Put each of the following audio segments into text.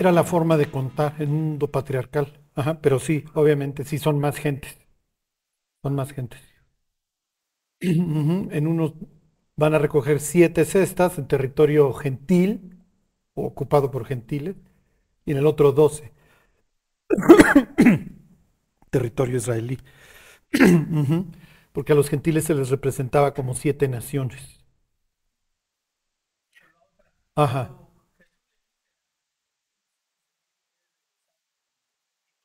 Era la forma de contar en un mundo patriarcal. Ajá, pero sí, obviamente, sí son más gentes. Son más gentes. En unos van a recoger siete cestas en territorio gentil, ocupado por gentiles, y en el otro doce. territorio israelí. Porque a los gentiles se les representaba como siete naciones. Ajá.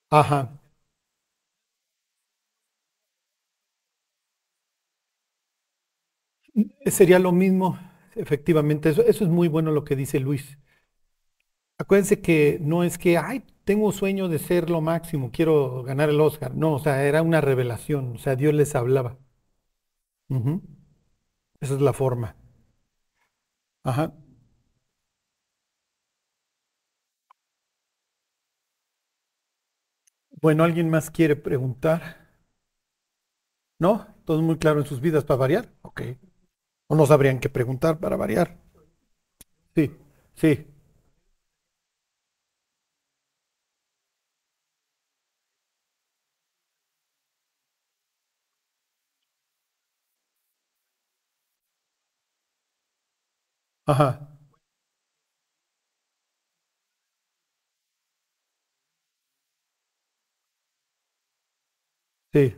Ajá. Sería lo mismo, efectivamente. Eso, eso es muy bueno lo que dice Luis. Acuérdense que no es que, ay, tengo sueño de ser lo máximo, quiero ganar el Oscar. No, o sea, era una revelación, o sea, Dios les hablaba. Esa es la forma. Ajá. Bueno, ¿alguien más quiere preguntar? ¿No? Todo muy claro en sus vidas para variar. Ok. O no sabrían qué preguntar para variar. Sí, sí. Ajá. Sí.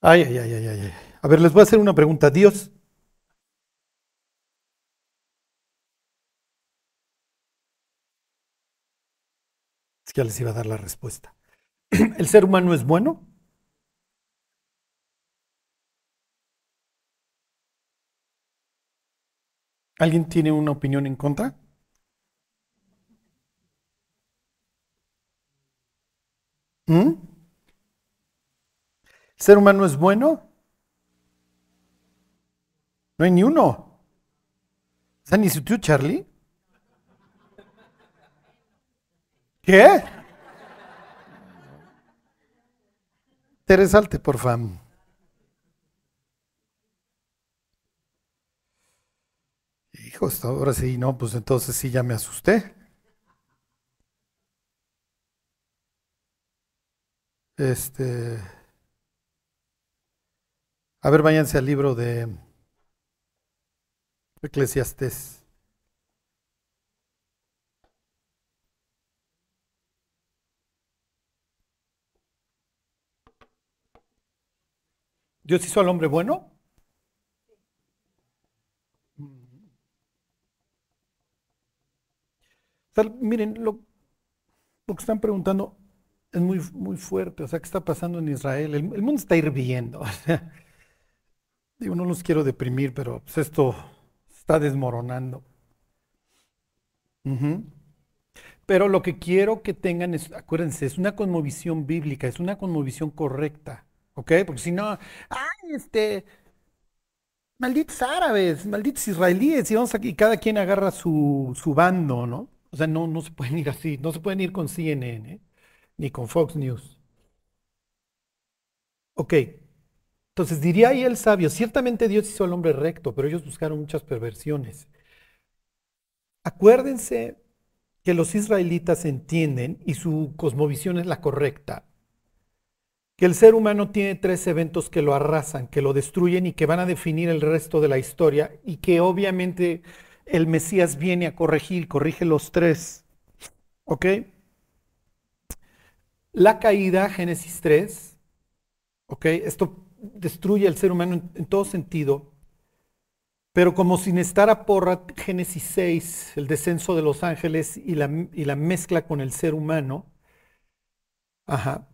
Ay, ay, ay, ay, ay. A ver, les voy a hacer una pregunta. Dios, es que ya les iba a dar la respuesta. ¿El ser humano es bueno? ¿Alguien tiene una opinión en contra? ¿Mm? ¿El ser humano es bueno? No hay ni uno. Sea, ni su tío Charlie. ¿Qué? Te resalte, por favor. Hijo, hasta ahora sí, no, pues entonces sí ya me asusté. Este, a ver, váyanse al libro de Eclesiastés. ¿Dios hizo al hombre bueno? Miren, lo, que están preguntando es muy, muy fuerte. O sea, ¿qué está pasando en Israel? El, el mundo está hirviendo. Digo, no los quiero deprimir, pero pues, esto está desmoronando. Pero lo que quiero que tengan es, acuérdense, es una conmovisión bíblica, es una conmovisión correcta, ¿ok? Porque si no, ay, este, malditos árabes, malditos israelíes, y vamos aquí, cada quien agarra su, su bando, ¿no? O sea, no, no se pueden ir así, no se pueden ir con CNN, ¿eh? ni con Fox News. Ok, entonces diría ahí el sabio, ciertamente Dios hizo al hombre recto, pero ellos buscaron muchas perversiones. Acuérdense que los israelitas entienden, y su cosmovisión es la correcta, que el ser humano tiene tres eventos que lo arrasan, que lo destruyen y que van a definir el resto de la historia, y que obviamente el Mesías viene a corregir, corrige los tres. ¿Ok? La caída, Génesis 3, ¿ok? Esto destruye al ser humano en, todo sentido, pero como sin estar a porra, Génesis 6, el descenso de los ángeles y la, y la mezcla con el ser humano, ajá.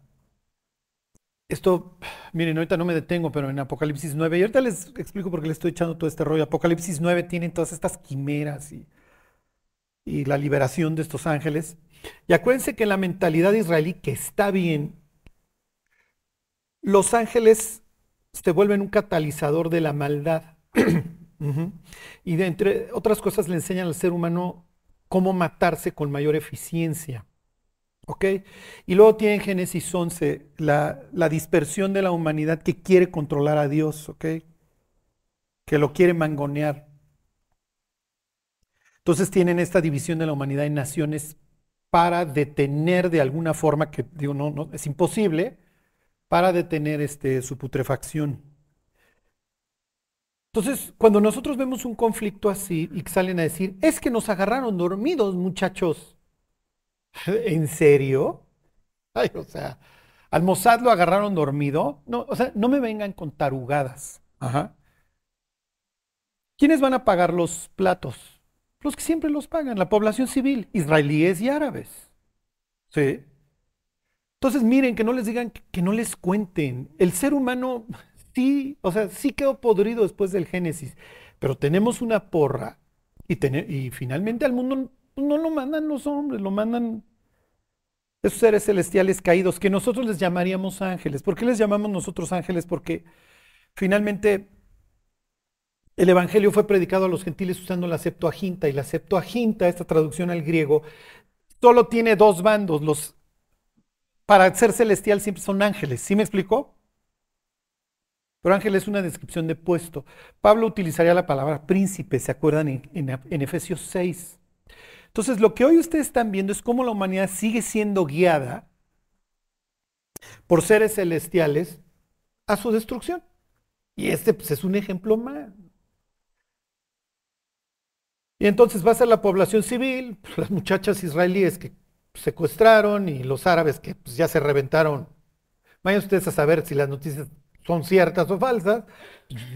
Esto, miren, ahorita no me detengo, pero en Apocalipsis 9, y ahorita les explico por qué les estoy echando todo este rollo. Apocalipsis 9 tiene todas estas quimeras y, y la liberación de estos ángeles. Y acuérdense que en la mentalidad israelí, que está bien, los ángeles se vuelven un catalizador de la maldad. Y de entre otras cosas le enseñan al ser humano cómo matarse con mayor eficiencia. ¿Ok? Y luego tiene en Génesis 11 la, la dispersión de la humanidad que quiere controlar a Dios, ¿ok? Que lo quiere mangonear. Entonces tienen esta división de la humanidad en naciones para detener de alguna forma, que digo, no, no es imposible, para detener este, su putrefacción. Entonces, cuando nosotros vemos un conflicto así y salen a decir, es que nos agarraron dormidos, muchachos. ¿En serio? Ay, o sea, al Mossad lo agarraron dormido. No, o sea, no me vengan con tarugadas. Ajá. ¿Quiénes van a pagar los platos? Los que siempre los pagan, la población civil, israelíes y árabes. ¿Sí? Entonces, miren, que no les digan, que no les cuenten. El ser humano sí, o sea, sí quedó podrido después del Génesis, pero tenemos una porra y, finalmente al mundo no lo mandan los hombres, lo mandan esos seres celestiales caídos que nosotros les llamaríamos ángeles. ¿Por qué les llamamos nosotros ángeles? Porque finalmente el Evangelio fue predicado a los gentiles usando la Septuaginta y la Septuaginta, esta traducción al griego, solo tiene dos bandos. Los, para ser celestial siempre son ángeles. ¿Sí me explicó? Pero ángel es una descripción de puesto. Pablo utilizaría la palabra príncipe, ¿se acuerdan? En, Efesios 6. Entonces, lo que hoy ustedes están viendo es cómo la humanidad sigue siendo guiada por seres celestiales a su destrucción. Y este pues, es un ejemplo más. Y entonces va a ser la población civil, las muchachas israelíes que secuestraron y los árabes que pues, ya se reventaron. Vayan ustedes a saber si las noticias son ciertas o falsas.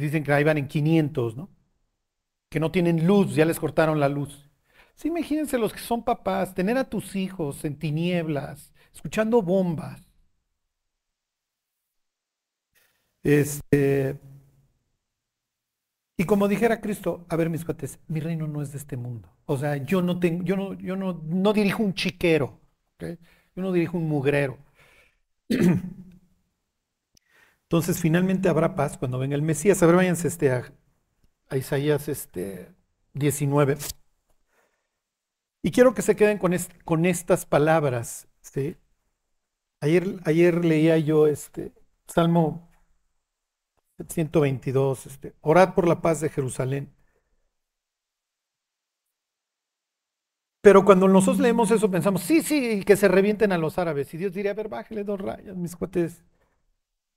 Dicen que ahí van en 500, ¿no? Que no tienen luz, ya les cortaron la luz. Sí, imagínense los que son papás, tener a tus hijos en tinieblas, escuchando bombas. Este, y como dijera Cristo, a ver mis cuates, mi reino no es de este mundo. O sea, yo no tengo, yo no, yo no, no dirijo un chiquero, yo no dirijo un mugrero. Entonces finalmente habrá paz cuando venga el Mesías. A ver, váyanse este, a, Isaías este, 19. Y quiero que se queden con, con estas palabras. ¿sí? Ayer, ayer leía yo este Salmo 122, este, orad por la paz de Jerusalén. Pero cuando nosotros leemos eso pensamos, sí, sí, que se revienten a los árabes. Y Dios diría, a ver, bájale dos rayas, mis cuates.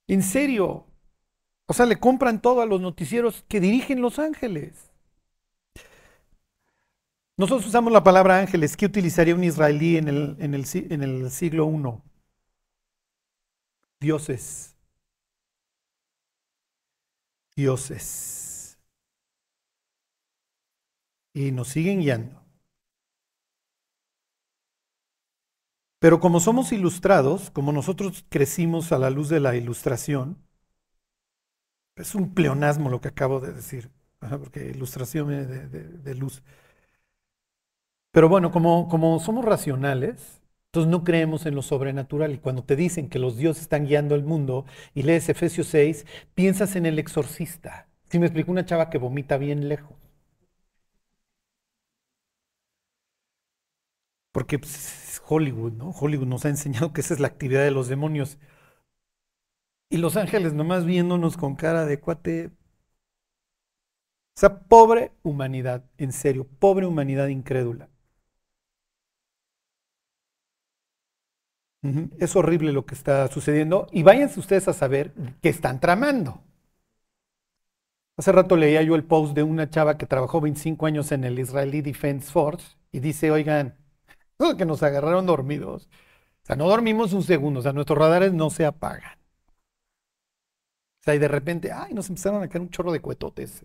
En serio. O sea, le compran todo a los noticieros que dirigen los ángeles. Nosotros usamos la palabra ángeles. ¿Qué utilizaría un israelí en el, en el, en el siglo I? Dioses dioses. Y nos siguen guiando. Pero como somos ilustrados, como nosotros crecimos a la luz de la ilustración, es un pleonasmo lo que acabo de decir, porque ilustración de, de, luz. Pero bueno, como, como somos racionales, entonces no creemos en lo sobrenatural y cuando te dicen que los dioses están guiando el mundo y lees Efesios 6, piensas en el exorcista. Si me explico una chava que vomita bien lejos. Porque pues, es Hollywood, ¿no? Hollywood nos ha enseñado que esa es la actividad de los demonios. Y los ángeles nomás viéndonos con cara de cuate. O sea, pobre humanidad, en serio, pobre humanidad incrédula. Es horrible lo que está sucediendo y váyanse ustedes a saber qué están tramando. Hace rato leía yo el post de una chava que trabajó 25 años en el Israeli Defense Force y dice, oigan, que nos agarraron dormidos. O sea, no dormimos un segundo, o sea, nuestros radares no se apagan. O sea, y de repente, ay, nos empezaron a caer un chorro de cuetotes.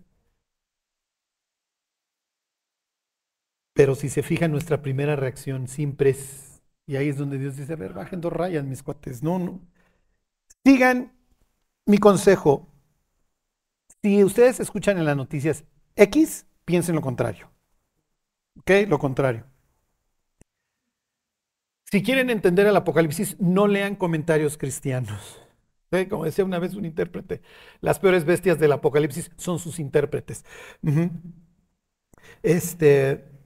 Pero si se fija, nuestra primera reacción siempre es y ahí es donde Dios dice, a ver, bajen dos rayas, mis cuates. No, no. Sigan mi consejo. Si ustedes escuchan en las noticias X, piensen lo contrario. ¿Ok? Lo contrario. Si quieren entender el Apocalipsis, no lean comentarios cristianos. Como decía una vez un intérprete, las peores bestias del Apocalipsis son sus intérpretes. Este,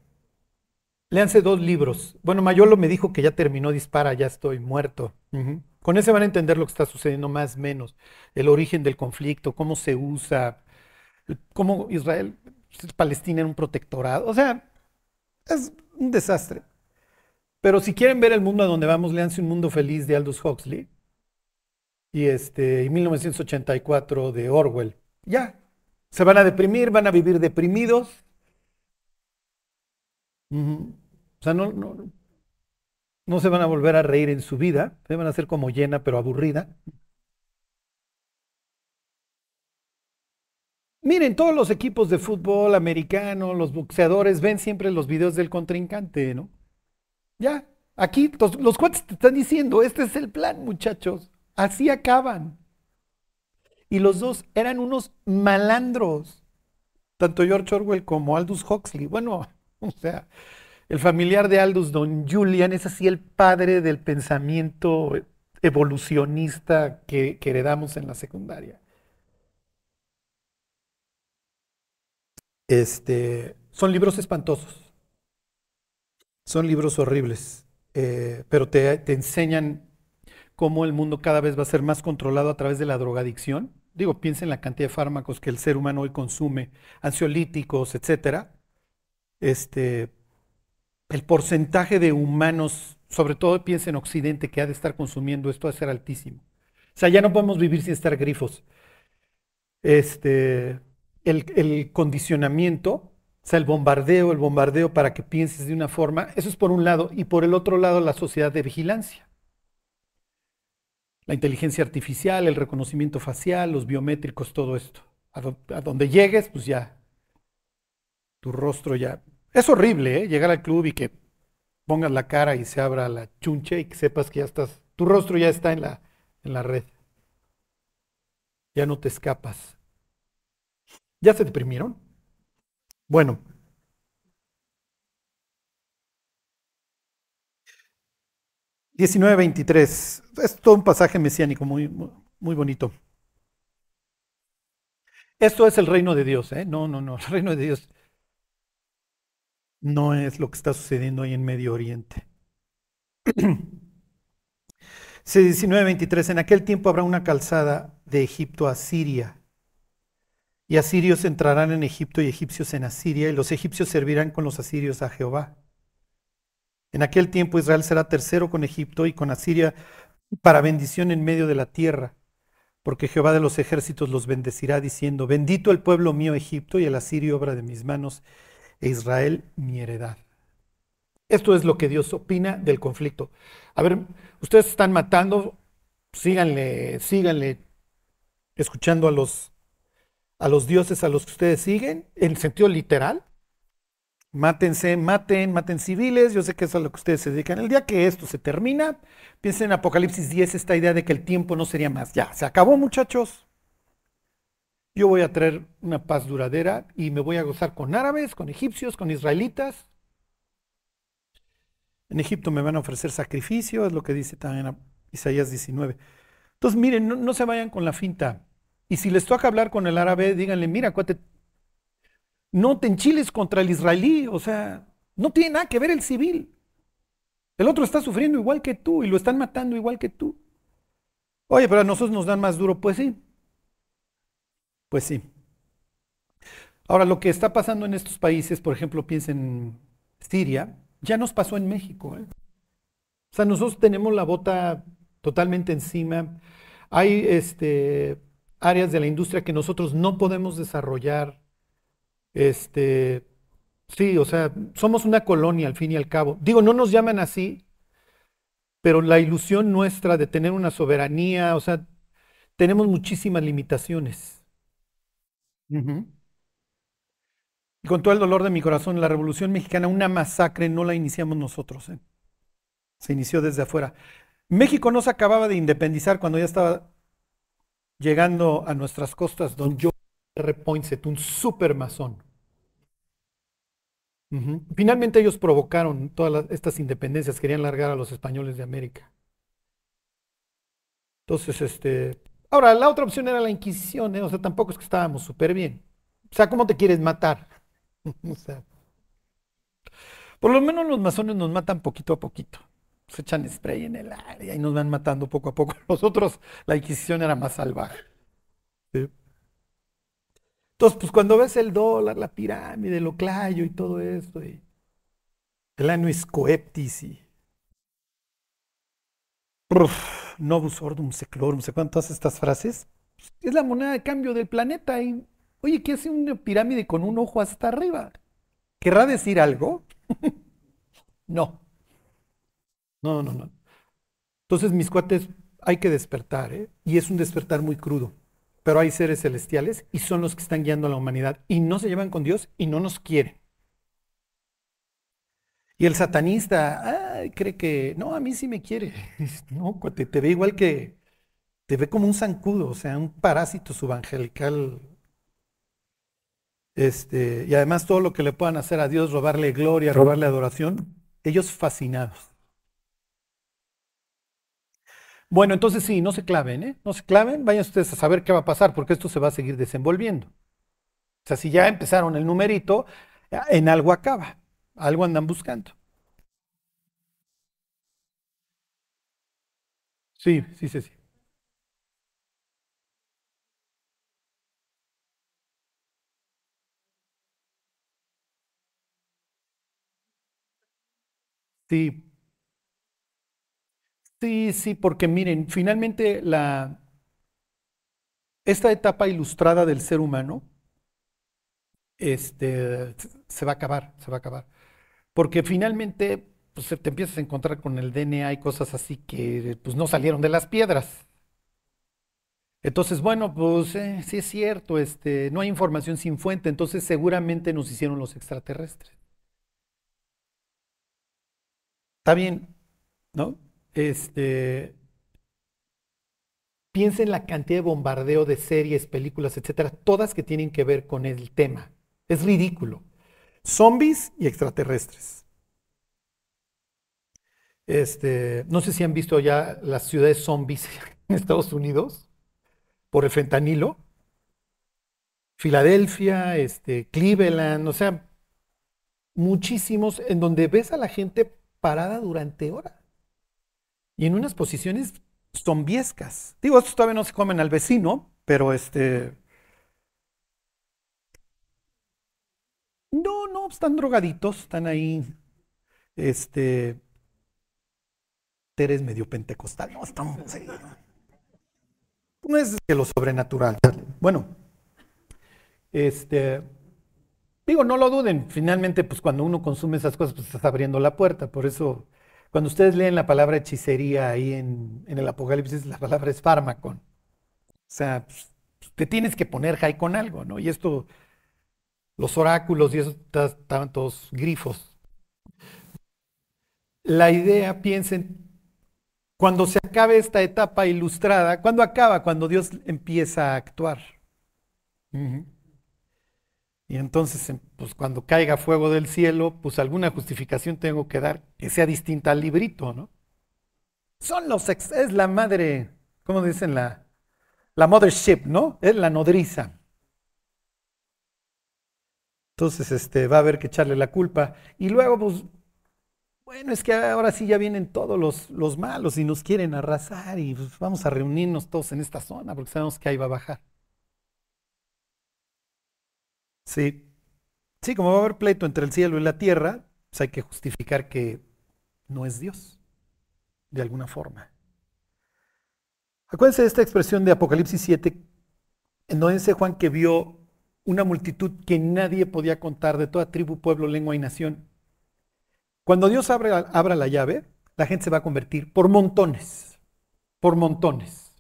Léanse dos libros. Bueno, Mayolo me dijo que ya terminó Dispara, ya estoy muerto. Con ese van a entender lo que está sucediendo más o menos. El origen del conflicto, cómo se usa, cómo Israel, Palestina en un protectorado. O sea, Es un desastre. Pero si quieren ver el mundo a donde vamos, leanse Un Mundo Feliz de Aldous Huxley y este, y 1984 de Orwell. Ya, se van a deprimir, van a vivir deprimidos. O sea, no, no, no se van a volver a reír en su vida, se van a ser como llena pero aburrida. Miren, todos los equipos de fútbol americano, los boxeadores ven siempre los videos del contrincante, ¿no? Ya, aquí los, los cuates te están diciendo, este es el plan, muchachos. Así acaban. Y los dos eran unos malandros, tanto George Orwell como Aldous Huxley. Bueno, o sea, el familiar de Aldous, don Julian, es así el padre del pensamiento evolucionista que, heredamos en la secundaria. Este, son libros espantosos, son libros horribles, eh, pero te, te enseñan cómo el mundo cada vez va a ser más controlado a través de la drogadicción. Digo, piensa en la cantidad de fármacos que el ser humano hoy consume, ansiolíticos, etcétera. Este, el porcentaje de humanos, sobre todo piensa en Occidente, que ha de estar consumiendo esto, va a ser altísimo. O sea, ya no podemos vivir sin estar grifos. Este, el, condicionamiento, o sea, el bombardeo, el bombardeo para que pienses de una forma, eso es por un lado, y por el otro lado la sociedad de vigilancia. La inteligencia artificial, el reconocimiento facial, los biométricos, todo esto. A, donde llegues, pues ya, tu rostro ya. Es horrible, ¿eh? Llegar al club y que pongas la cara y se abra la chunche y que sepas que ya estás, tu rostro ya está en la, en la red. Ya no te escapas. ¿Ya se deprimieron? Bueno. veintitrés. Es todo un pasaje mesiánico muy, muy bonito. Esto es el reino de Dios, ¿eh? No, no, no. El reino de Dios no es lo que está sucediendo ahí en Medio Oriente. C19.23. En aquel tiempo habrá una calzada de Egipto a Siria y asirios entrarán en Egipto y egipcios en Asiria, y los egipcios servirán con los asirios a Jehová. En aquel tiempo Israel será tercero con Egipto y con Asiria para bendición en medio de la tierra, porque Jehová de los ejércitos los bendecirá diciendo, bendito el pueblo mío Egipto y el asirio obra de mis manos, e Israel mi heredad. Esto es lo que Dios opina del conflicto. A ver, ustedes están matando, síganle, síganle escuchando a los a los dioses a los que ustedes siguen, en sentido literal. Mátense, maten, maten civiles, yo sé que eso es a lo que ustedes se dedican. El día que esto se termina, piensen en Apocalipsis 10, esta idea de que el tiempo no sería más. Ya, se acabó muchachos. Yo voy a traer una paz duradera y me voy a gozar con árabes, con egipcios, con israelitas. En Egipto me van a ofrecer sacrificio, es lo que dice también Isaías 19. Entonces, miren, no, se vayan con la finta. Y si les toca hablar con el árabe, díganle, mira, cuate, no te enchiles contra el israelí, o sea, no tiene nada que ver el civil. El otro está sufriendo igual que tú y lo están matando igual que tú. Oye, pero a nosotros nos dan más duro, pues sí. Pues sí. Ahora, lo que está pasando en estos países, por ejemplo, piensen en Siria, ya nos pasó en México. ¿eh? O sea, nosotros tenemos la bota totalmente encima. Hay este, áreas de la industria que nosotros no podemos desarrollar. Este, sí, o sea, somos una colonia al fin y al cabo. Digo, no nos llaman así, pero la ilusión nuestra de tener una soberanía, o sea, tenemos muchísimas limitaciones. Y con todo el dolor de mi corazón, la Revolución Mexicana, una masacre no la iniciamos nosotros. ¿eh? Se inició desde afuera. México no se acababa de independizar cuando ya estaba llegando a nuestras costas, don George R. Poinsett, un super masón. Finalmente ellos provocaron todas estas independencias, querían largar a los españoles de América. Entonces, este, ahora la otra opción era la Inquisición, ¿eh? o sea, tampoco es que estábamos súper bien. O sea, ¿cómo te quieres matar? o sea, por lo menos los masones nos matan poquito a poquito se echan spray en el área y nos van matando poco a poco. Nosotros, la Inquisición era más salvaje. Entonces, pues cuando ves el dólar, la pirámide, el oclayo y todo esto, y el Anus coeptis y novus ordum seclorum, ¿se acuerdan todas estas frases? Es la moneda de cambio del planeta y, oye, ¿qué hace una pirámide con un ojo hasta arriba? ¿Querrá decir algo? no. No, no, no. Entonces, mis cuates, hay que despertar, ¿eh? Y es un despertar muy crudo. Pero hay seres celestiales y son los que están guiando a la humanidad y no se llevan con Dios y no nos quieren. Y el satanista cree que, no, a mí sí me quiere. No, te, te ve igual que, te ve como un zancudo, o sea, un parásito subangelical. Este, y además todo lo que le puedan hacer a Dios, robarle gloria, robarle adoración, ellos fascinados. Bueno, entonces sí, no se claven, ¿eh? No se claven, vayan ustedes a saber qué va a pasar, porque esto se va a seguir desenvolviendo. O sea, si ya empezaron el numerito, en algo acaba. Algo andan buscando. Sí, sí, sí, sí. Sí, sí, porque miren, finalmente la, esta etapa ilustrada del ser humano este, se va a acabar, se va a acabar. Porque finalmente pues, te empiezas a encontrar con el DNA y cosas así que pues, no salieron de las piedras. Entonces, bueno, pues eh, sí es cierto, este, no hay información sin fuente, entonces seguramente nos hicieron los extraterrestres. Está bien, ¿no? Este, piensa en la cantidad de bombardeo de series, películas, etcétera, todas que tienen que ver con el tema. Es ridículo. Zombies y extraterrestres. Este, no sé si han visto ya las ciudades zombies en Estados Unidos por el fentanilo. Filadelfia, este, Cleveland, o sea, muchísimos en donde ves a la gente parada durante horas y en unas posiciones zombiescas. Digo, estos todavía no se comen al vecino, pero este, No, no, están drogaditos, están ahí. Este. Eres medio pentecostal. No, estamos. No es que lo sobrenatural. Bueno, este. Digo, no lo duden. Finalmente, pues cuando uno consume esas cosas, pues estás abriendo la puerta. Por eso, cuando ustedes leen la palabra hechicería ahí en, el Apocalipsis, la palabra es fármaco. O sea, pues, te tienes que poner high con algo, ¿no? Y esto los oráculos y eso estaban todos grifos. La idea, piensen, cuando se acabe esta etapa ilustrada, ¿cuándo acaba? Cuando Dios empieza a actuar. Y entonces, em, pues cuando caiga fuego del cielo, pues alguna justificación tengo que dar que sea distinta al librito, ¿no? Son los ex, es la madre, ¿cómo dicen? La, la mothership, ¿no? Es la nodriza. Entonces, este, va a haber que echarle la culpa. Y luego, pues, bueno, es que ahora sí ya vienen todos los, los malos y nos quieren arrasar y pues, vamos a reunirnos todos en esta zona porque sabemos que ahí va a bajar. Sí. Sí, como va a haber pleito entre el cielo y la tierra, pues hay que justificar que no es Dios, de alguna forma. Acuérdense de esta expresión de Apocalipsis 7, en donde dice Juan que vio una multitud que nadie podía contar de toda tribu, pueblo, lengua y nación. Cuando Dios abra, abra la llave, la gente se va a convertir por montones, por montones.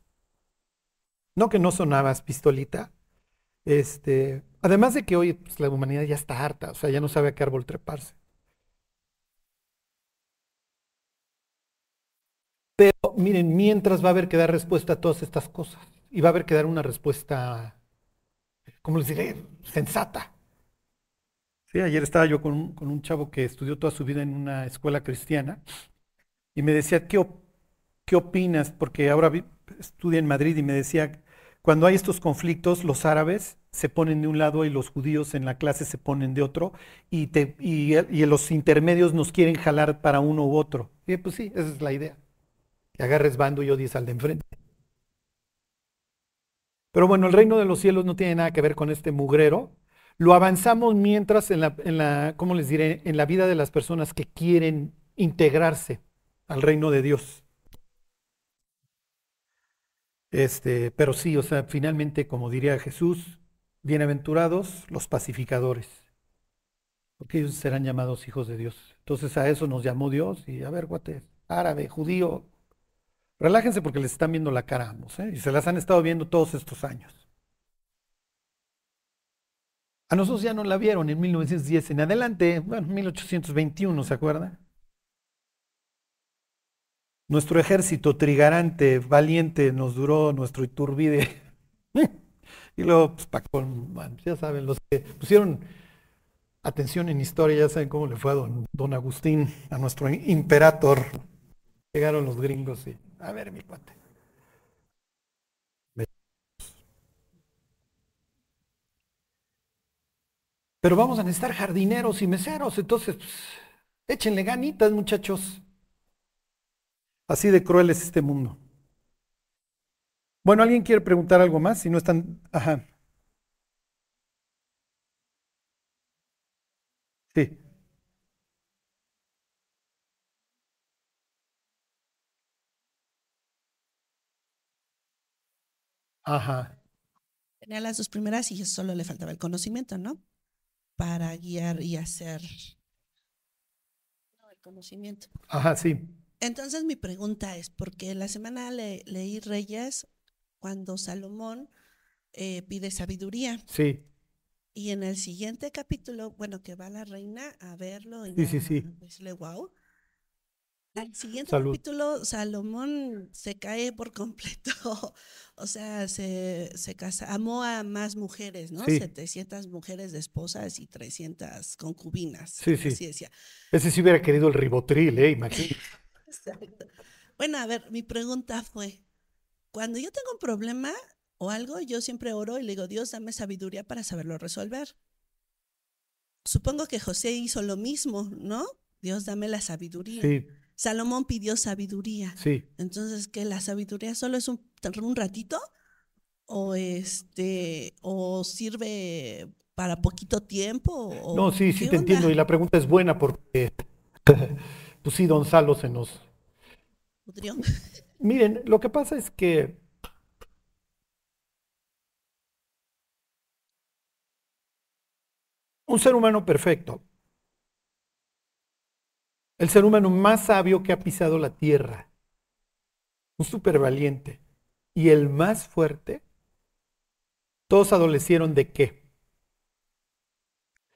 No que no sonabas pistolita. Este, además de que hoy pues, la humanidad ya está harta, o sea, ya no sabe a qué árbol treparse. Pero miren, mientras va a haber que dar respuesta a todas estas cosas, y va a haber que dar una respuesta ¿cómo les diré? Sensata. Sí, ayer estaba yo con un, chavo que estudió toda su vida en una escuela cristiana y me decía, ¿qué, qué opinas? Porque ahora estudia en Madrid y me decía, cuando hay estos conflictos, los árabes se ponen de un lado y los judíos en la clase se ponen de otro y, te, y, los intermedios nos quieren jalar para uno u otro. Y pues sí, esa es la idea. Que agarres bando y odies al de enfrente. Pero bueno, el reino de los cielos no tiene nada que ver con este mugrero, lo avanzamos mientras en la, ¿cómo les diré? En la vida de las personas que quieren integrarse al reino de Dios. Este, pero sí, o sea, finalmente, como diría Jesús, bienaventurados los pacificadores, porque ellos serán llamados hijos de Dios. Entonces a eso nos llamó Dios y a ver, guate, árabe, judío, relájense porque les están viendo la cara a ambos, ¿eh? y se las han estado viendo todos estos años. A nosotros ya no la vieron en 1910 en adelante, bueno, 1821, ¿se acuerdan? Nuestro ejército trigarante, valiente, nos duró nuestro Iturbide. y luego, pues, ya saben, los que pusieron atención en historia, ya saben cómo le fue a don, don Agustín, a nuestro imperator. Llegaron los gringos y, a ver, mi cuate. Pero vamos a necesitar jardineros y meseros, entonces, pues, échenle ganitas, muchachos. Así de cruel es este mundo. Bueno, ¿alguien quiere preguntar algo más? Si no están... Ajá. Sí. Ajá. Tenía las dos primeras y solo le faltaba el conocimiento, ¿no? Para guiar y hacer el conocimiento. Ajá, sí. Entonces mi pregunta es, porque la semana leí Reyes cuando Salomón eh, pide sabiduría. Sí. Y en el siguiente capítulo, bueno, que va la reina a verlo y sí, sí, decirle, wow. El siguiente capítulo, Salomón se cae por completo. o sea, se, se casa, amó a más mujeres, ¿no? 700 mujeres de esposas y 300 concubinas. Sí, sí. Decía. Ese sí hubiera querido el ribotril, ¿eh? Imagínate. Bueno, a ver, mi pregunta fue, cuando yo tengo un problema o algo, yo siempre oro y le digo, Dios, dame sabiduría para saberlo resolver. Supongo que José hizo lo mismo, ¿no? Dios, dame la sabiduría. Sí. Salomón pidió sabiduría. Sí. Entonces, ¿qué? ¿La sabiduría solo es un, un ratito? ¿O, este, ¿O sirve para poquito tiempo? no, sí, sí te entiendo. Y la pregunta es buena porque pues sí, don Salo se nos... Miren, lo que pasa es que un ser humano perfecto, el ser humano más sabio que ha pisado la tierra, un súper valiente y el más fuerte, todos adolecieron de qué.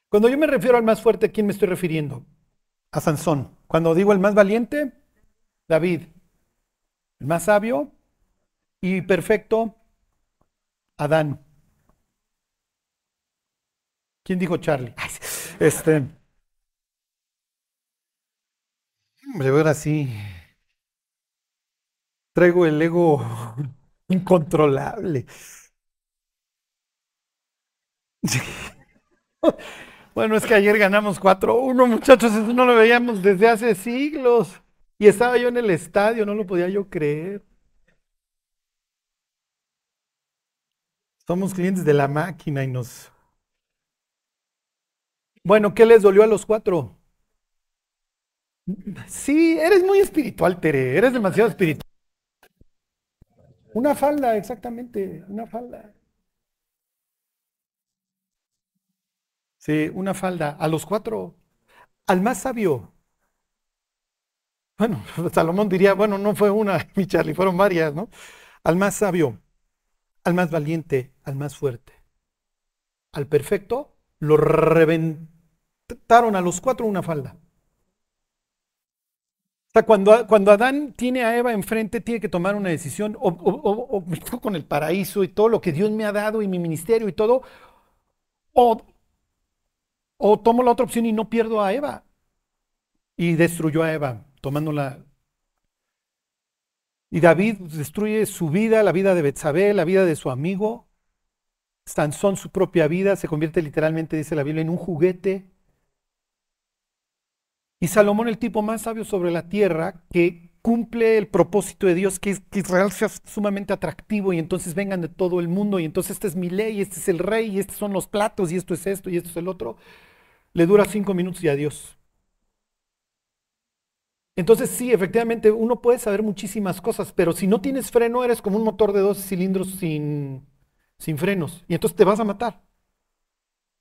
Cuando yo me refiero al más fuerte, ¿a quién me estoy refiriendo? A Sansón. Cuando digo el más valiente, David. El más sabio y perfecto, Adán. ¿Quién dijo Charlie? Este. Hombre, ahora sí. Traigo el ego incontrolable. Bueno, es que ayer ganamos 4-1, muchachos, eso no lo veíamos desde hace siglos. Y estaba yo en el estadio, no lo podía yo creer. Somos clientes de la máquina y nos... Bueno, ¿qué les dolió a los cuatro? Sí, eres muy espiritual, Tere, eres demasiado espiritual. Una falda, exactamente, una falda. Sí, una falda. A los cuatro. Al más sabio. Bueno, Salomón diría, bueno, no fue una, mi Charlie, fueron varias, ¿no? Al más sabio, al más valiente, al más fuerte. Al perfecto, lo reventaron a los cuatro una falda. Sea, cuando, cuando Adán tiene a Eva enfrente, tiene que tomar una decisión, o, o, o con el paraíso y todo lo que Dios me ha dado y mi ministerio y todo, o o tomo la otra opción y no pierdo a Eva. Y destruyó a Eva, tomándola. Y David destruye su vida, la vida de Betsabé, la vida de su amigo. Sansón su propia vida, se convierte literalmente, dice la Biblia, en un juguete. Y Salomón, el tipo más sabio sobre la tierra, que cumple el propósito de Dios, que, que Israel sea sumamente atractivo y entonces vengan de todo el mundo y entonces esta es mi ley, este es el rey y estos son los platos y esto es esto y esto es el otro, le dura cinco minutos y adiós. Entonces sí, efectivamente uno puede saber muchísimas cosas, pero si no tienes freno eres como un motor de dos cilindros sin, sin frenos y entonces te vas a matar.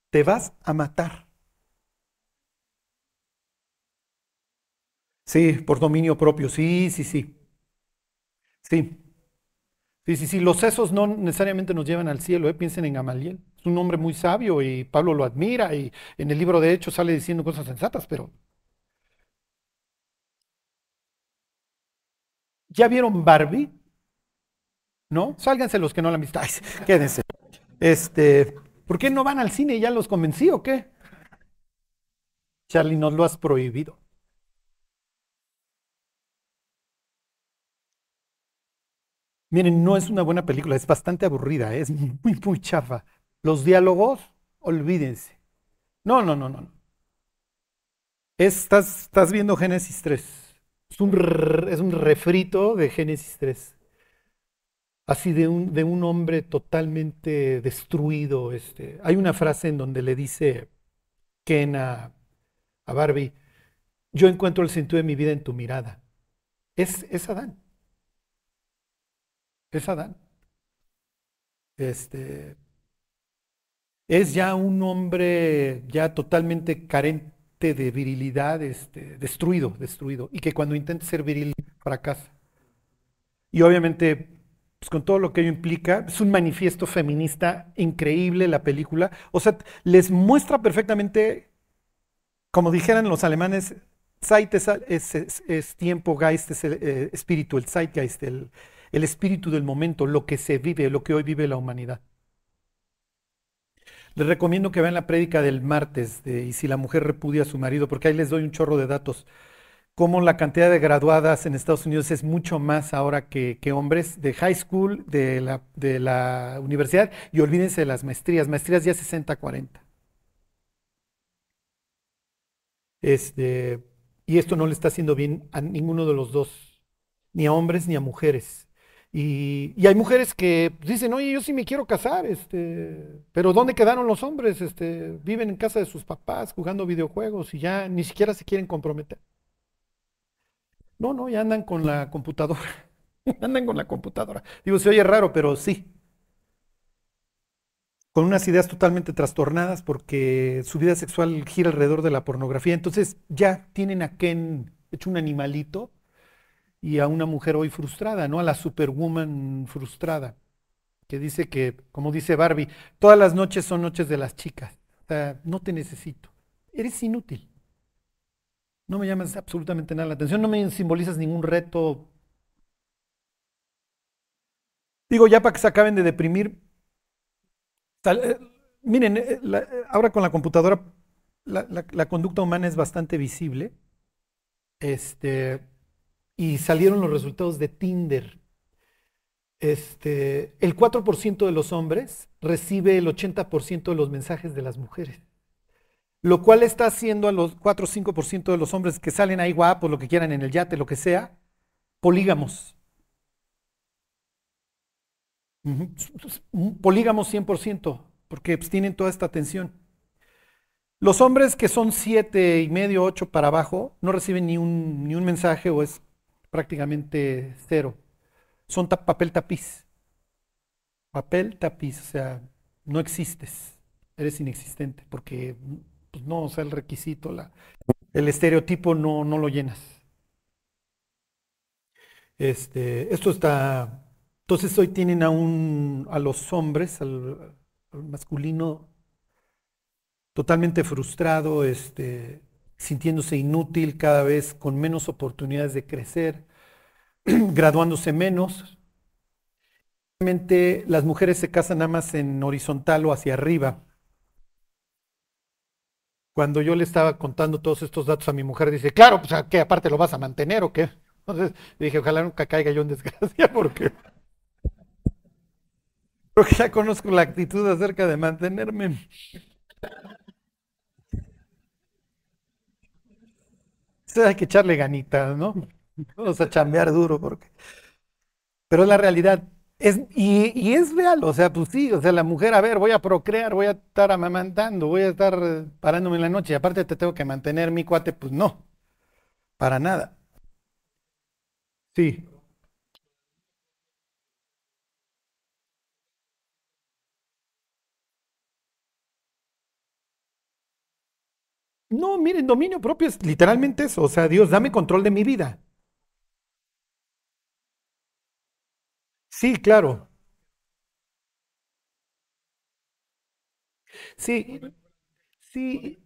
Te vas a matar. Sí, por dominio propio, sí, sí, sí. Sí. Sí, sí, sí. Los sesos no necesariamente nos llevan al cielo, ¿eh? piensen en Gamaliel. Es un hombre muy sabio y Pablo lo admira y en el libro de Hechos sale diciendo cosas sensatas, pero... ¿Ya vieron Barbie? ¿No? Sálganse los que no la han visto. Ay, quédense. Este, ¿por qué no van al cine? ¿Ya los convencí o qué? Charlie, nos lo has prohibido. Miren, no es una buena película, es bastante aburrida, es muy, muy chafa. Los diálogos, olvídense. No, no, no, no. estás, estás viendo Génesis 3. Es un, es un refrito de Génesis 3. Así de un, de un hombre totalmente destruido. Este. Hay una frase en donde le dice Ken a, a Barbie, yo encuentro el sentido de mi vida en tu mirada. Es, es Adán es Adán. Este, es ya un hombre ya totalmente carente de virilidad, este, destruido, destruido, y que cuando intenta ser viril fracasa. Y obviamente, pues con todo lo que ello implica, es un manifiesto feminista increíble la película. O sea, les muestra perfectamente, como dijeran los alemanes, Zeit es, tiempo, Geist es el eh, espíritu, el Zeitgeist, el, el espíritu del momento, lo que se vive, lo que hoy vive la humanidad. Les recomiendo que vean la prédica del martes de Y si la mujer repudia a su marido, porque ahí les doy un chorro de datos. Cómo la cantidad de graduadas en Estados Unidos es mucho más ahora que, hombres de high school, de la, de la universidad, y olvídense de las maestrías, maestrías ya 60-40. Este, y esto no le está haciendo bien a ninguno de los dos, ni a hombres ni a mujeres. Y, hay mujeres que dicen, oye, yo sí me quiero casar, este, pero ¿dónde quedaron los hombres? Este, viven en casa de sus papás jugando videojuegos y ya ni siquiera se quieren comprometer. No, no, ya andan con la computadora. andan con la computadora. Digo, se oye raro, pero sí. Con unas ideas totalmente trastornadas porque su vida sexual gira alrededor de la pornografía. Entonces ya tienen a Ken hecho un animalito y a una mujer hoy frustrada, ¿no? A la superwoman frustrada, que dice que, como dice Barbie, todas las noches son noches de las chicas. O sea, no te necesito. Eres inútil. No me llamas absolutamente nada la atención, no me simbolizas ningún reto. Digo, ya para que se acaben de deprimir. Eh, miren, eh, ahora con la computadora la, la, conducta humana es bastante visible. Este, y salieron los resultados de Tinder. Este, el 4% de los hombres recibe el 80% de los mensajes de las mujeres. Lo cual está haciendo a los 4 o 5% de los hombres que salen ahí guapos, lo que quieran en el yate, lo que sea, polígamos. Polígamos 100%, porque pues, tienen toda esta atención. Los hombres que son 7 y medio, 8 para abajo, no reciben ni un, ni un mensaje o es prácticamente cero. Son papel tapiz. Papel tapiz, o sea, no existes, eres inexistente, porque pues, no, sea, el requisito, la, el estereotipo no, no lo llenas. Este, esto está. Entonces hoy tienen a, un, a los hombres, al, masculino, totalmente frustrado, este, sintiéndose inútil cada vez con menos oportunidades de crecer, graduándose menos. Realmente las mujeres se casan nada más en horizontal o hacia arriba. Cuando yo le estaba contando todos estos datos a mi mujer, dice, claro, pues ¿qué aparte lo vas a mantener o qué? Entonces dije, ojalá nunca caiga yo en desgracia porque porque ya conozco la actitud acerca de mantenerme. Hay que echarle ganitas, ¿no? Vamos a chambear duro porque... Pero es la realidad. Es, y, y es real, o sea, pues sí, o sea, la mujer, a ver, voy a procrear, voy a estar amamantando, voy a estar parándome en la noche y aparte te tengo que mantener mi cuate, pues no, para nada. Sí. No, miren, dominio propio es literalmente eso, o sea, Dios, dame control de mi vida. Sí, claro. Sí, sí,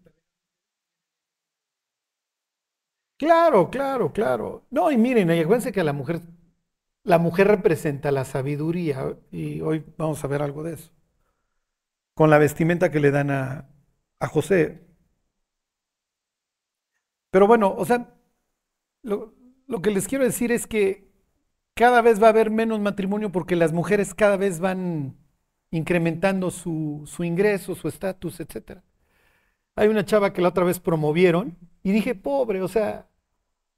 claro, claro, claro. No, y miren, acuérdense que la mujer, la mujer representa la sabiduría, y hoy vamos a ver algo de eso. Con la vestimenta que le dan a, a José. Pero bueno, o sea, lo, que les quiero decir es que cada vez va a haber menos matrimonio porque las mujeres cada vez van incrementando su, su ingreso, su estatus, etcétera. Hay una chava que la otra vez promovieron y dije, pobre, o sea,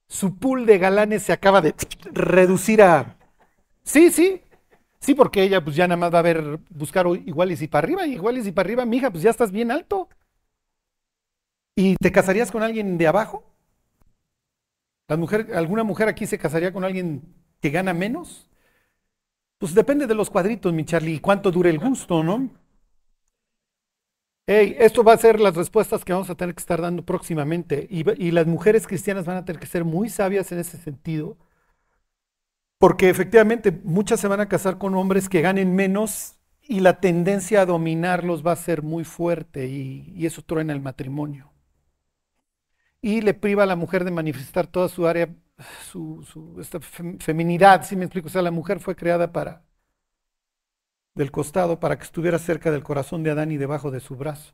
su pool de galanes se acaba de reducir a... Sí, sí, sí, porque ella pues ya nada más va a ver, buscar iguales y para arriba, y iguales y para arriba, mija, pues ya estás bien alto. ¿Y te casarías con alguien de abajo? ¿La mujer, ¿Alguna mujer aquí se casaría con alguien que gana menos? Pues depende de los cuadritos, mi Charlie, y cuánto dure el gusto, ¿no? Hey, esto va a ser las respuestas que vamos a tener que estar dando próximamente. Y, las mujeres cristianas van a tener que ser muy sabias en ese sentido, porque efectivamente muchas se van a casar con hombres que ganen menos y la tendencia a dominarlos va a ser muy fuerte y, y eso truena el matrimonio. Y le priva a la mujer de manifestar toda su área su, esta feminidad, si me explico, o sea, la mujer fue creada para del costado para que estuviera cerca del corazón de Adán y debajo de su brazo.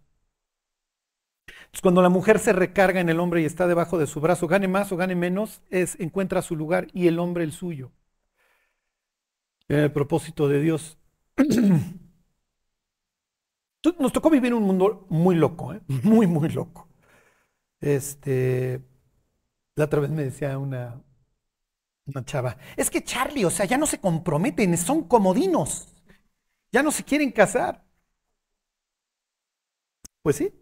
Entonces, cuando la mujer se recarga en el hombre y está debajo de su brazo, gane más o gane menos, es encuentra su lugar y el hombre el suyo. El propósito de Dios. Nos tocó vivir un mundo muy loco, ¿eh? muy, muy loco. Este, la otra vez me decía una, una chava, es que Charlie, o sea, ya no se comprometen, son comodinos, ya no se quieren casar. Pues sí.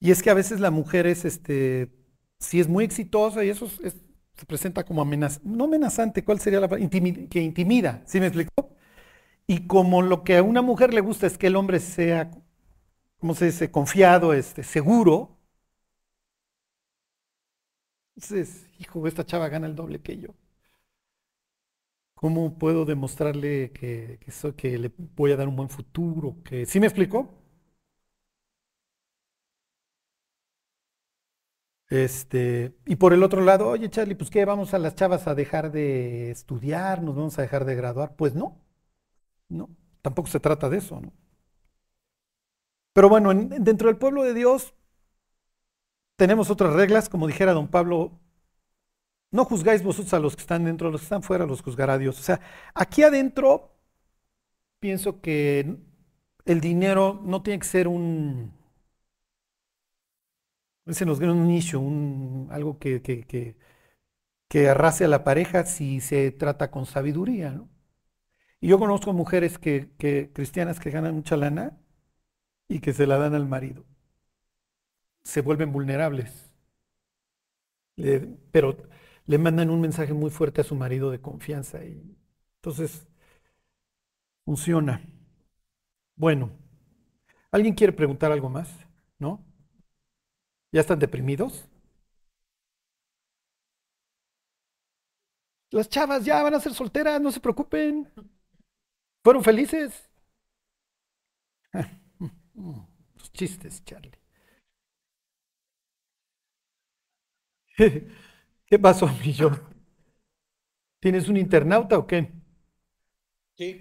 Y es que a veces la mujer es, este, sí es muy exitosa y eso se presenta como amenazante, no amenazante, ¿cuál sería la palabra? que intimida, ¿sí me explicó? Y como lo que a una mujer le gusta es que el hombre sea, ¿cómo se dice?, confiado, este, seguro, entonces, hijo, esta chava gana el doble que yo. ¿Cómo puedo demostrarle que, que, que le voy a dar un buen futuro? Que, ¿Sí me explicó? Este, y por el otro lado, oye Charlie, pues qué, vamos a las chavas a dejar de estudiar, nos vamos a dejar de graduar. Pues no, no, tampoco se trata de eso, ¿no? Pero bueno, dentro del pueblo de Dios tenemos otras reglas, como dijera don Pablo, no juzgáis vosotros a los que están dentro, a los que están fuera los juzgará Dios. O sea, aquí adentro pienso que el dinero no tiene que ser un, se nos un nicho, un, algo que, que, que, arrase a la pareja si se trata con sabiduría. ¿no? Y yo conozco mujeres que, que, cristianas que ganan mucha lana y que se la dan al marido se vuelven vulnerables. pero le mandan un mensaje muy fuerte a su marido de confianza y entonces funciona. Bueno, ¿alguien quiere preguntar algo más? ¿No? ¿Ya están deprimidos? Las chavas ya van a ser solteras, no se preocupen. ¿Fueron felices? Los chistes, Charlie. ¿Qué pasó, mi yo? ¿Tienes un internauta o qué? Sí.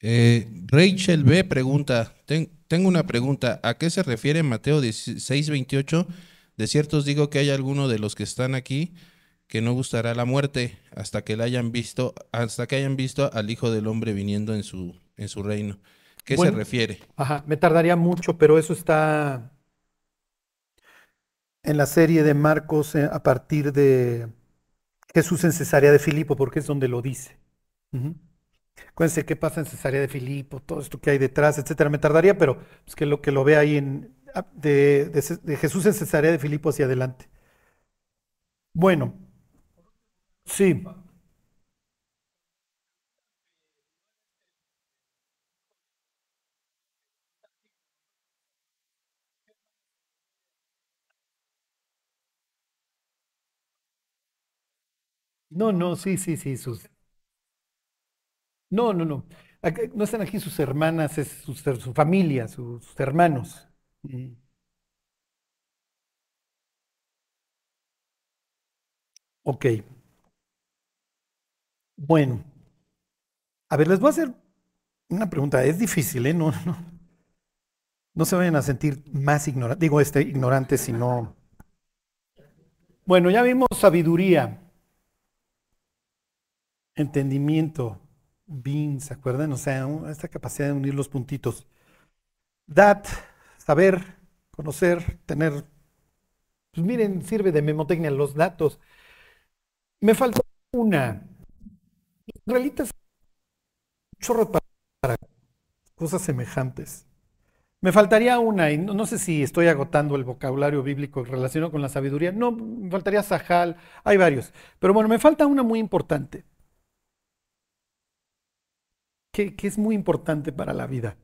Eh, Rachel B pregunta, tengo una pregunta, ¿a qué se refiere Mateo 16, 28? De ciertos digo que hay alguno de los que están aquí que no gustará la muerte hasta que la hayan visto, hasta que hayan visto al Hijo del Hombre viniendo en su, en su reino. ¿Qué se refiere? Ajá, me tardaría mucho, pero eso está en la serie de Marcos eh, a partir de Jesús en Cesarea de Filipo, porque es donde lo dice. Acuérdense qué pasa en Cesarea de Filipo, todo esto que hay detrás, etcétera. Me tardaría, pero es que lo que lo ve ahí en, ah, de, de Jesús en Cesarea de Filipo hacia adelante. Bueno, sí. No, no, sí, sí, sí, sus... No, no, no. no están aquí sus hermanas, es su, familia, sus, hermanos. Mm. Ok. Bueno. A ver, les voy a hacer una pregunta. Es difícil, ¿eh? No, no. No se vayan a sentir más ignorantes. Digo, este, ignorantes, sino. Bueno, ya vimos sabiduría entendimiento, bin, ¿se acuerdan? O sea, esta capacidad de unir los puntitos. Dat, saber, conocer, tener, pues miren, sirve de memotecnia los datos. Me falta una. Israelitas, chorro para cosas semejantes. Me faltaría una, y no, sé si estoy agotando el vocabulario bíblico relacionado con la sabiduría. No, me faltaría Sahal, hay varios. Pero bueno, me falta una muy importante que, es muy importante para la vida.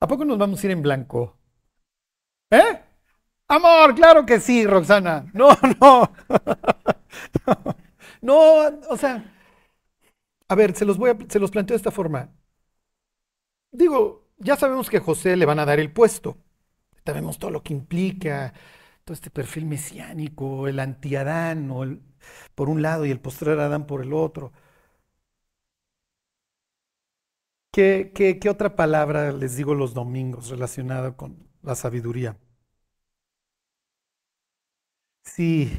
¿A poco nos vamos a ir en blanco? ¿Eh? Amor, claro que sí, Roxana. No, no. no, o sea, a ver, se los voy a, se los planteo de esta forma. Digo, ya sabemos que a José le van a dar el puesto. Sabemos todo lo que implica, todo este perfil mesiánico, el antiadán por un lado y el postrer Adán por el otro. ¿Qué, qué, otra palabra les digo los domingos relacionada con la sabiduría? Sí.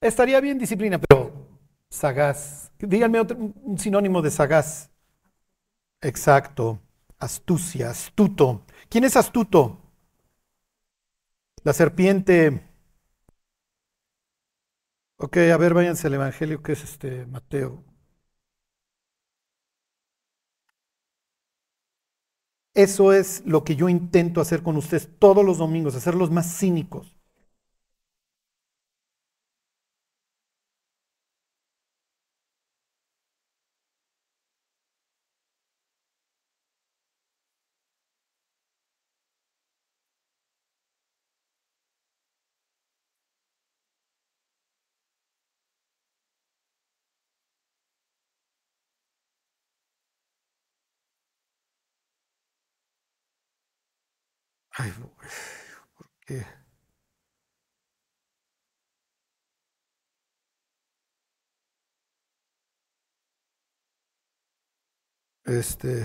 Estaría bien disciplina, pero sagaz. Díganme otro, un sinónimo de sagaz. Exacto. Astucia, astuto. ¿Quién es astuto? La serpiente Ok, a ver, váyanse al Evangelio que es este Mateo. Eso es lo que yo intento hacer con ustedes todos los domingos, hacerlos más cínicos. Ay, ¿por qué? Este.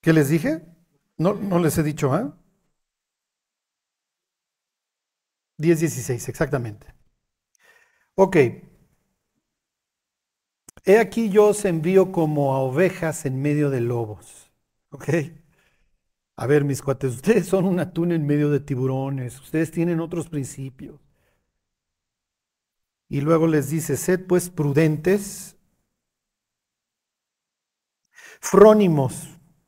¿Qué les dije? No, no les he dicho, ¿ah? ¿eh? 10, 16, exactamente. Ok. He aquí yo os envío como a ovejas en medio de lobos. ¿Ok? A ver, mis cuates, ustedes son un atún en medio de tiburones, ustedes tienen otros principios. Y luego les dice, sed pues prudentes, frónimos,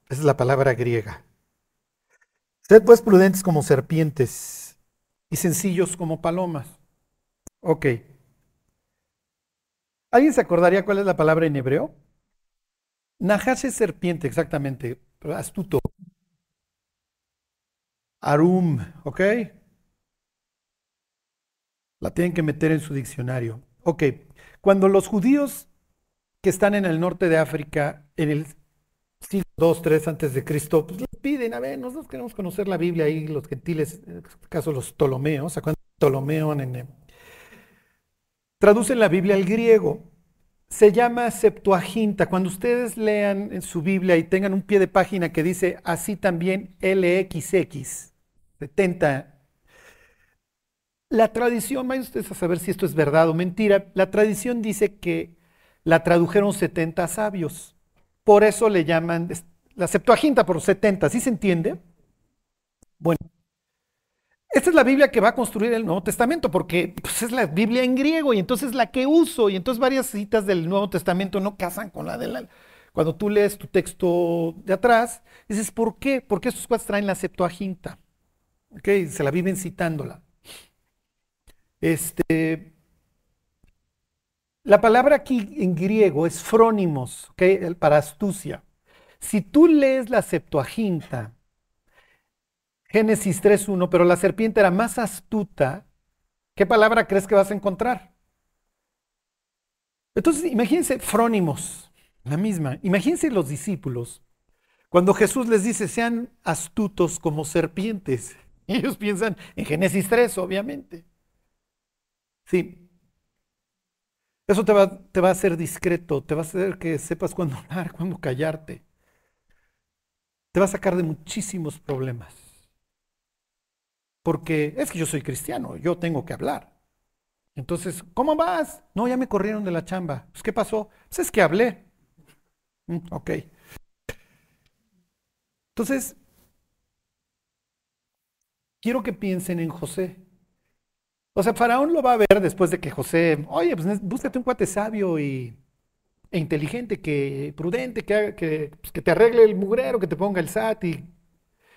esa es la palabra griega. Sed pues prudentes como serpientes y sencillos como palomas. Ok. ¿Alguien se acordaría cuál es la palabra en hebreo? Nahash es serpiente, exactamente, astuto. Arum, ¿ok? La tienen que meter en su diccionario. Ok, cuando los judíos que están en el norte de África en el siglo 2, 3 antes de Cristo, pues les piden, a ver, nosotros queremos conocer la Biblia y los gentiles, en este caso los Ptolomeos, ¿se Ptolomeo en, traducen la Biblia al griego se llama Septuaginta. Cuando ustedes lean en su Biblia y tengan un pie de página que dice así también LXX, 70. La tradición, vayan ustedes a saber si esto es verdad o mentira, la tradición dice que la tradujeron 70 sabios. por eso le llaman la Septuaginta por 70, ¿sí se entiende? Bueno, esta es la Biblia que va a construir el Nuevo Testamento, porque pues, es la Biblia en griego y entonces la que uso, y entonces varias citas del Nuevo Testamento no casan con la de la... Cuando tú lees tu texto de atrás, dices, ¿por qué? Porque estos cuates traen la Septuaginta. ¿Ok? Se la viven citándola. Este, la palabra aquí en griego es frónimos, ¿ok? Para astucia. Si tú lees la Septuaginta, Génesis 3.1, pero la serpiente era más astuta, ¿qué palabra crees que vas a encontrar? Entonces, imagínense, frónimos, la misma. Imagínense los discípulos, cuando Jesús les dice, sean astutos como serpientes. ellos piensan en Génesis 3, obviamente. Sí. Eso te va, te va a hacer discreto, te va a hacer que sepas cuándo hablar, cuándo callarte. Te va a sacar de muchísimos problemas. Porque es que yo soy cristiano, yo tengo que hablar. Entonces, ¿cómo vas? No, ya me corrieron de la chamba. Pues, ¿qué pasó? Pues es que hablé. Mm, ok. Entonces, quiero que piensen en José. O sea, Faraón lo va a ver después de que José, oye, pues búscate un cuate sabio y, e inteligente, que prudente, que, que, pues, que te arregle el mugrero, que te ponga el SAT y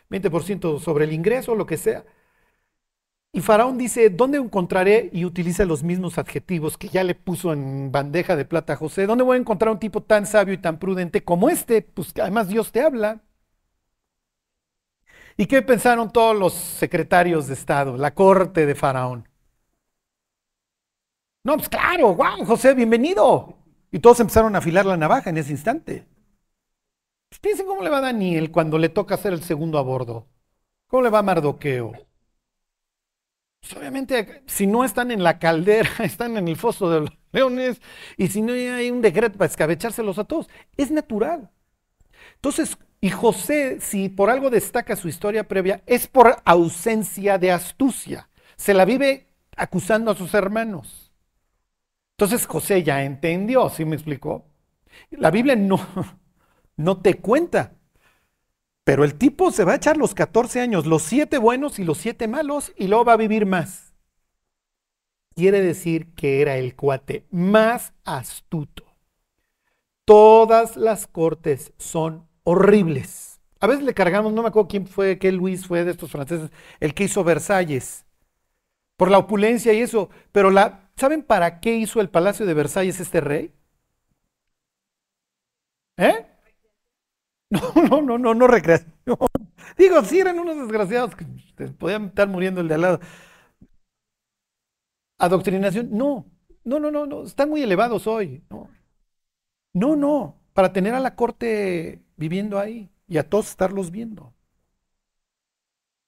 20% sobre el ingreso, lo que sea. Y Faraón dice, ¿dónde encontraré? Y utiliza los mismos adjetivos que ya le puso en bandeja de plata a José. ¿Dónde voy a encontrar un tipo tan sabio y tan prudente como este? Pues además Dios te habla. ¿Y qué pensaron todos los secretarios de Estado, la corte de Faraón? No, pues claro, wow, José, bienvenido. Y todos empezaron a afilar la navaja en ese instante. Pues piensen cómo le va a Daniel cuando le toca hacer el segundo a bordo. ¿Cómo le va a Mardoqueo? Pues, obviamente, si no están en la caldera, están en el foso de los leones, y si no hay un decreto para escabechárselos a todos, es natural. Entonces, y José, si por algo destaca su historia previa, es por ausencia de astucia. Se la vive acusando a sus hermanos. Entonces José ya entendió, ¿sí me explicó? La Biblia no, no te cuenta pero el tipo se va a echar los 14 años, los 7 buenos y los 7 malos, y luego va a vivir más. Quiere decir que era el cuate más astuto. Todas las cortes son horribles. A veces le cargamos, no me acuerdo quién fue, qué Luis fue de estos franceses, el que hizo Versalles, por la opulencia y eso. Pero la, ¿saben para qué hizo el Palacio de Versalles este rey? ¿Eh? No, no, no, no, no recreación. Digo, si eran unos desgraciados que podían estar muriendo el de al lado. Adoctrinación, no, no, no, no, no, están muy elevados hoy. No, no, no, para tener a la corte viviendo ahí y a todos estarlos viendo.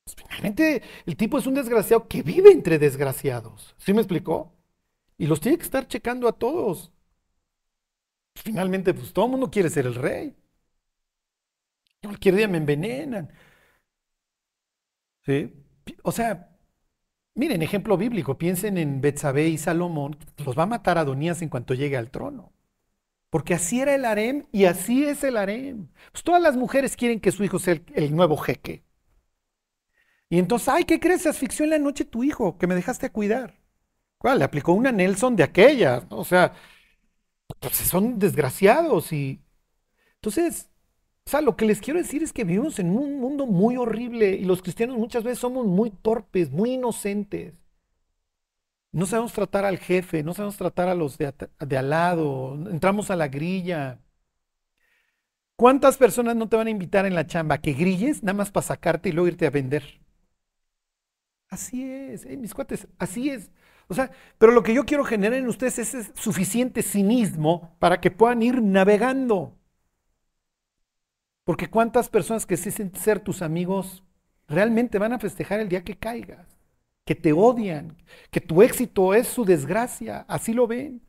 Pues, finalmente, el tipo es un desgraciado que vive entre desgraciados. ¿Sí me explicó? Y los tiene que estar checando a todos. Finalmente, pues todo el mundo quiere ser el rey. Cualquier día me envenenan. ¿Sí? O sea, miren, ejemplo bíblico, piensen en Betsabé y Salomón, los va a matar Adonías en cuanto llegue al trono. Porque así era el harem y así es el harem. Pues todas las mujeres quieren que su hijo sea el, nuevo jeque. Y entonces, ay, ¿qué crees? Se asfixió en la noche tu hijo, que me dejaste a cuidar. ¿Cuál? Le aplicó una Nelson de aquella. O sea, pues son desgraciados y... Entonces, o sea, lo que les quiero decir es que vivimos en un mundo muy horrible y los cristianos muchas veces somos muy torpes, muy inocentes. No sabemos tratar al jefe, no sabemos tratar a los de, al lado, entramos a la grilla. ¿Cuántas personas no te van a invitar en la chamba? Que grilles nada más para sacarte y luego irte a vender. Así es, eh, mis cuates, así es. O sea, pero lo que yo quiero generar en ustedes es suficiente cinismo para que puedan ir navegando. Porque cuántas personas que dicen ser tus amigos realmente van a festejar el día que caigas, que te odian, que tu éxito es su desgracia, así lo ven.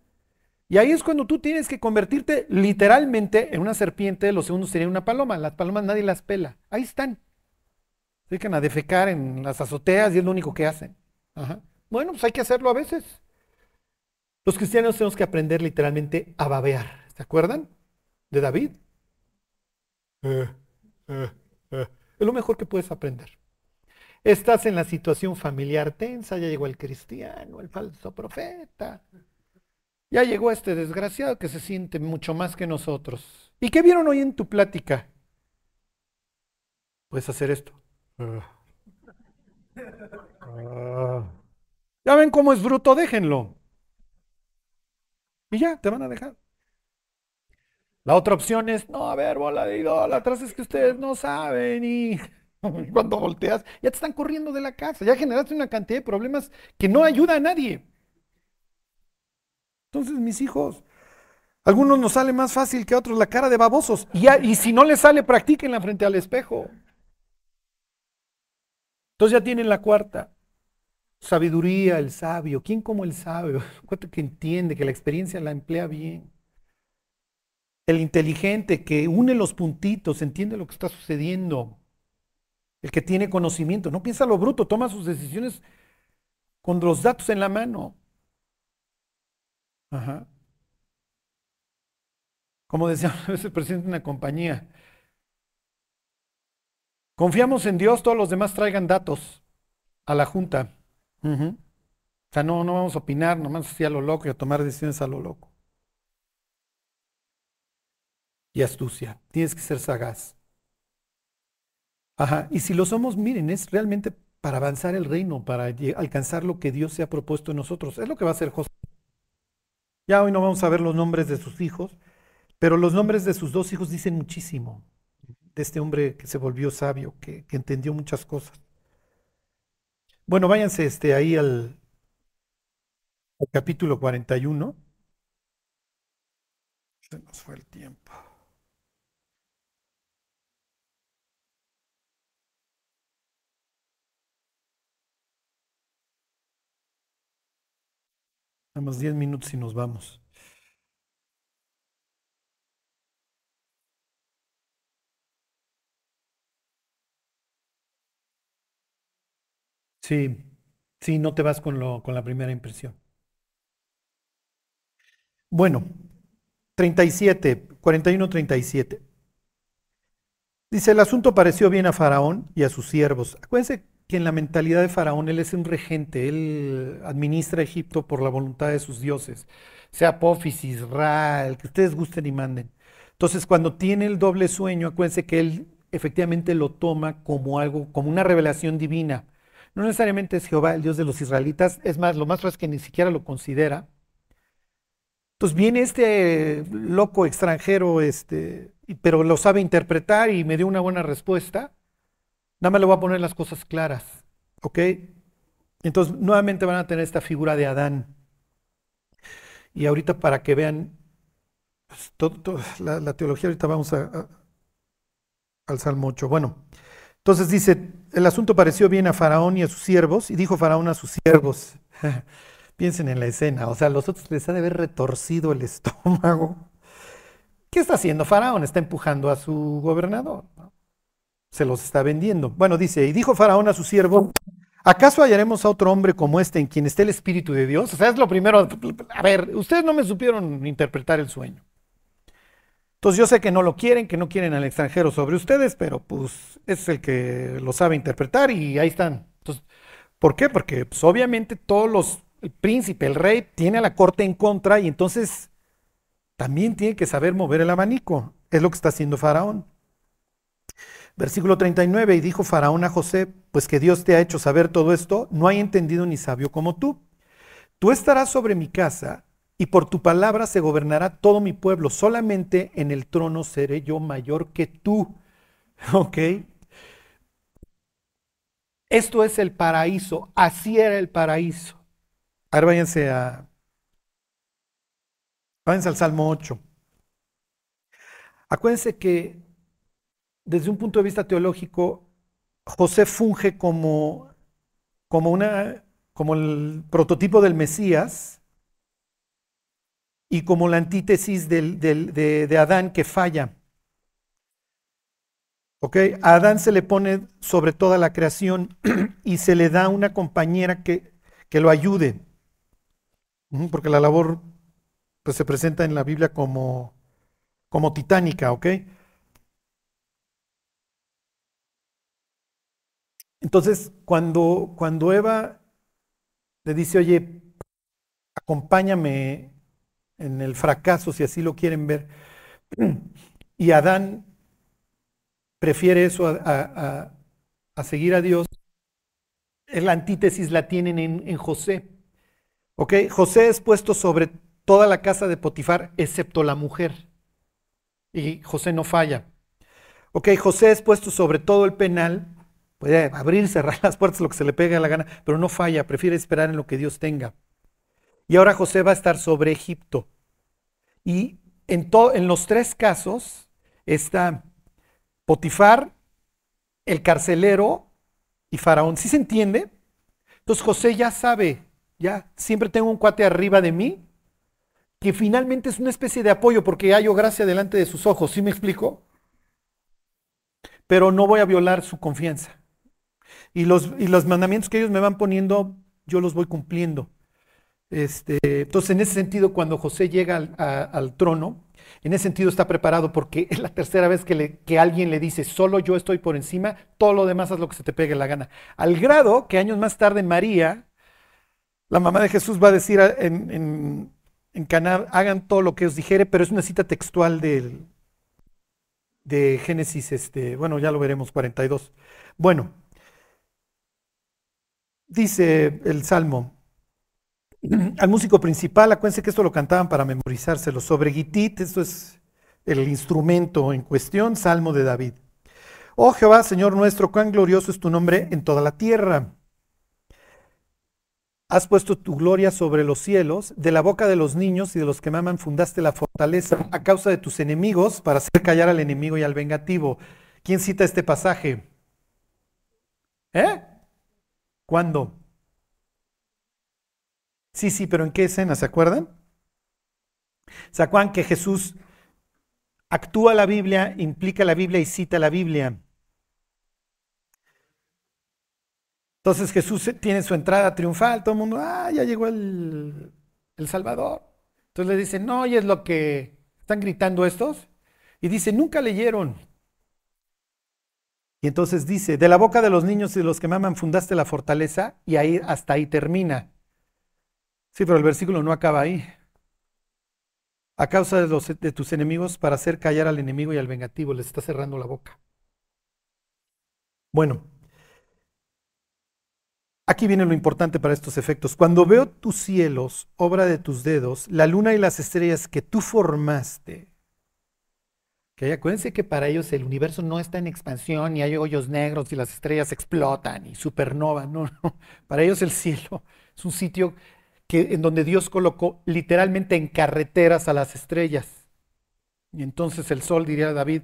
Y ahí es cuando tú tienes que convertirte literalmente en una serpiente, los segundos serían una paloma. Las palomas nadie las pela. Ahí están. Se dedican a defecar en las azoteas y es lo único que hacen. Bueno, pues hay que hacerlo a veces. Los cristianos tenemos que aprender literalmente a babear. ¿Se acuerdan de David? Eh, eh, eh. Es lo mejor que puedes aprender. Estás en la situación familiar tensa, ya llegó el cristiano, el falso profeta. Ya llegó este desgraciado que se siente mucho más que nosotros. ¿Y qué vieron hoy en tu plática? Puedes hacer esto. Ah. Ya ven cómo es bruto, déjenlo. Y ya, te van a dejar. La otra opción es, no, a ver, bola de idólatras, es que ustedes no saben y cuando volteas, ya te están corriendo de la casa, ya generaste una cantidad de problemas que no ayuda a nadie. Entonces, mis hijos, algunos nos sale más fácil que a otros la cara de babosos. Y, si no les sale, practíquenla frente al espejo. Entonces ya tienen la cuarta. Sabiduría, el sabio. ¿Quién como el sabio? Cuánto que entiende, que la experiencia la emplea bien. El inteligente que une los puntitos, entiende lo que está sucediendo. El que tiene conocimiento, no piensa lo bruto, toma sus decisiones con los datos en la mano. Ajá. Como decía el presidente de una compañía, confiamos en Dios, todos los demás traigan datos a la junta. O sea, no, no vamos a opinar nomás así a lo loco y a tomar decisiones a lo loco. Y astucia, tienes que ser sagaz. Ajá, y si lo somos, miren, es realmente para avanzar el reino, para alcanzar lo que Dios se ha propuesto en nosotros. Es lo que va a hacer José. Ya hoy no vamos a ver los nombres de sus hijos, pero los nombres de sus dos hijos dicen muchísimo de este hombre que se volvió sabio, que, entendió muchas cosas. Bueno, váyanse este, ahí al, al capítulo 41. Se nos fue el tiempo. Damos 10 minutos y nos vamos. Sí, sí, no te vas con, lo, con la primera impresión. Bueno, 37, 41-37. Dice, el asunto pareció bien a Faraón y a sus siervos. Acuérdense que en la mentalidad de Faraón él es un regente, él administra Egipto por la voluntad de sus dioses, sea Apófisis, Ra, el que ustedes gusten y manden. Entonces, cuando tiene el doble sueño, acuérdense que él efectivamente lo toma como algo, como una revelación divina. No necesariamente es Jehová el Dios de los israelitas, es más, lo más raro es que ni siquiera lo considera. Entonces viene este loco extranjero, este, pero lo sabe interpretar y me dio una buena respuesta. Nada más le voy a poner las cosas claras. ¿Ok? Entonces, nuevamente van a tener esta figura de Adán. Y ahorita para que vean pues, la, teología, ahorita vamos al Salmo 8. Bueno, entonces dice, el asunto pareció bien a Faraón y a sus siervos, y dijo Faraón a sus siervos, piensen en la escena, o sea, a los otros les ha de haber retorcido el estómago. ¿Qué está haciendo Faraón? Está empujando a su gobernador. Se los está vendiendo. Bueno, dice, y dijo Faraón a su siervo, ¿acaso hallaremos a otro hombre como este en quien esté el Espíritu de Dios? O sea, es lo primero, a ver, ustedes no me supieron interpretar el sueño. Entonces yo sé que no lo quieren, que no quieren al extranjero sobre ustedes, pero pues es el que lo sabe interpretar y ahí están. Entonces, ¿Por qué? Porque pues, obviamente todos los, el príncipe, el rey, tiene a la corte en contra y entonces también tiene que saber mover el abanico. Es lo que está haciendo Faraón. Versículo 39, y dijo Faraón a José, pues que Dios te ha hecho saber todo esto, no hay entendido ni sabio como tú. Tú estarás sobre mi casa y por tu palabra se gobernará todo mi pueblo, solamente en el trono seré yo mayor que tú. ¿Ok? Esto es el paraíso, así era el paraíso. Ahora váyanse a... Váyanse al Salmo 8. Acuérdense que desde un punto de vista teológico, José funge como, como, una, como el prototipo del Mesías y como la antítesis de, Adán que falla. ¿Ok? A Adán se le pone sobre toda la creación y se le da una compañera que, que lo ayude. Porque la labor pues, se presenta en la Biblia como, como titánica, ¿ok? Entonces, cuando, cuando Eva le dice, oye, acompáñame en el fracaso, si así lo quieren ver, y Adán prefiere eso a, seguir a Dios, la antítesis la tienen en, en José. ¿Ok? José es puesto sobre toda la casa de Potifar, excepto la mujer. Y José no falla. Ok, José es puesto sobre todo el penal, puede abrir, cerrar las puertas, lo que se le pegue a la gana, pero no falla, prefiere esperar en lo que Dios tenga. Y ahora José va a estar sobre Egipto. Y en, en los tres casos está Potifar, el carcelero y Faraón. ¿Sí se entiende? Entonces José ya sabe, ya siempre tengo un cuate arriba de mí que finalmente es una especie de apoyo porque hallo gracia delante de sus ojos. ¿Sí me explico? Pero no voy a violar su confianza. Y los, y los mandamientos que ellos me van poniendo, yo los voy cumpliendo. Este, entonces, en ese sentido, cuando José llega al, trono, en ese sentido está preparado porque es la tercera vez que, le, que, alguien le dice, solo yo estoy por encima, todo lo demás haz lo que se te pegue la gana. Al grado que años más tarde María, la mamá de Jesús, va a decir en, en, en hagan todo lo que os dijere, pero es una cita textual del, de Génesis, este, bueno, ya lo veremos, 42. Bueno, dice el Salmo, al músico principal, acuérdense que esto lo cantaban para memorizárselo, sobre Gitit, esto es el instrumento en cuestión, Salmo de David. Oh Jehová, Señor nuestro, cuán glorioso es tu nombre en toda la tierra. Has puesto tu gloria sobre los cielos, de la boca de los niños y de los que maman fundaste la fortaleza a causa de tus enemigos para hacer callar al enemigo y al vengativo. ¿Quién cita este pasaje? ¿Eh? ¿Cuándo? Sí, sí, pero ¿en qué escena? ¿Se acuerdan? ¿Se que Jesús actúa la Biblia, implica la Biblia y cita la Biblia? Entonces Jesús tiene su entrada triunfal, todo el mundo, ah, ya llegó el, el Salvador. Entonces le dicen, no, y es lo que están gritando estos. Y dice, nunca leyeron. Y entonces dice, de la boca de los niños y de los que maman fundaste la fortaleza, y ahí hasta ahí termina. Sí, pero el versículo no acaba ahí. A causa de, los, de tus enemigos, para hacer callar al enemigo y al vengativo, les está cerrando la boca. Bueno, aquí viene lo importante para estos efectos. Cuando veo tus cielos, obra de tus dedos, la luna y las estrellas que tú formaste, que acuérdense que para ellos el universo no está en expansión y hay hoyos negros y las estrellas explotan y supernova, no, no. Para ellos el cielo es un sitio en donde Dios colocó literalmente en carreteras a las estrellas. Y entonces el sol, diría David,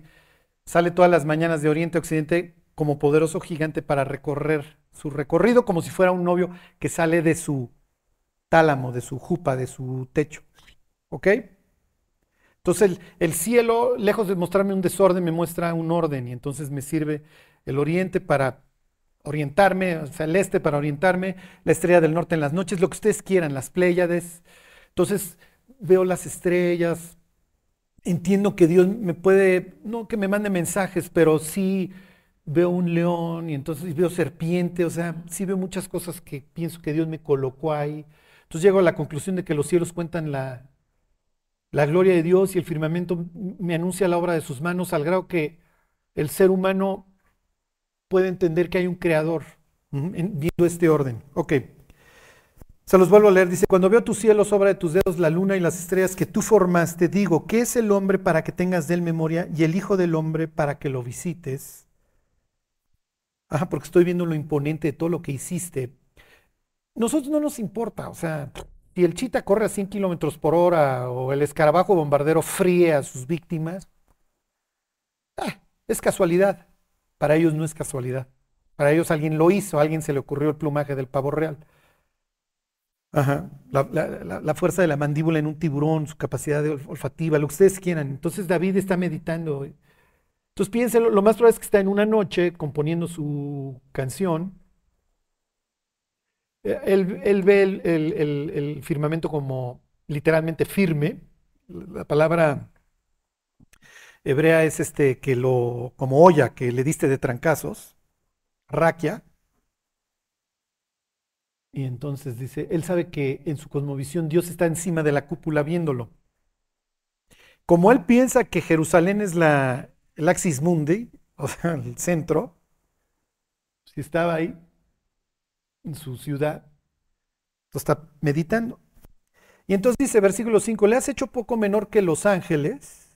sale todas las mañanas de oriente a occidente como poderoso gigante para recorrer su recorrido como si fuera un novio que sale de su tálamo, de su jupa, de su techo. ¿Ok? Entonces el, el, cielo, lejos de mostrarme un desorden, me muestra un orden y entonces me sirve el oriente para orientarme, o sea, el este para orientarme, la estrella del norte en las noches, lo que ustedes quieran, las Pléyades. Entonces veo las estrellas, entiendo que Dios me puede, no que me mande mensajes, pero sí veo un león y entonces veo serpiente, o sea, sí veo muchas cosas que pienso que Dios me colocó ahí. Entonces llego a la conclusión de que los cielos cuentan la, la gloria de Dios y el firmamento me anuncia la obra de sus manos al grado que el ser humano puede entender que hay un creador viendo este orden. Ok. Se los vuelvo a leer. Dice, cuando veo tus cielos, obra de tus dedos, la luna y las estrellas que tú formaste, digo, ¿qué es el hombre para que tengas de él memoria y el hijo del hombre para que lo visites? Ajá, porque estoy viendo lo imponente de todo lo que hiciste. Nosotros no nos importa, o sea, si el chita corre a 100 kilómetros por hora o el escarabajo bombardero fríe a sus víctimas, ah, es casualidad. Para ellos no es casualidad. Para ellos alguien lo hizo, a alguien se le ocurrió el plumaje del pavo real. Ajá. La, fuerza de la mandíbula en un tiburón, su capacidad olfativa, lo que ustedes quieran. Entonces David está meditando. Entonces piensen, lo más probable es que está en una noche componiendo su canción. Él, ve el, el firmamento como literalmente firme. La palabra hebrea es este que lo, como olla que le diste de trancazos, raquia, Y entonces dice, él sabe que en su cosmovisión Dios está encima de la cúpula viéndolo. Como él piensa que Jerusalén es la, el axis mundi, o sea, el centro, si estaba ahí, en su ciudad, está meditando. Y entonces dice, versículo 5, le has hecho poco menor que los ángeles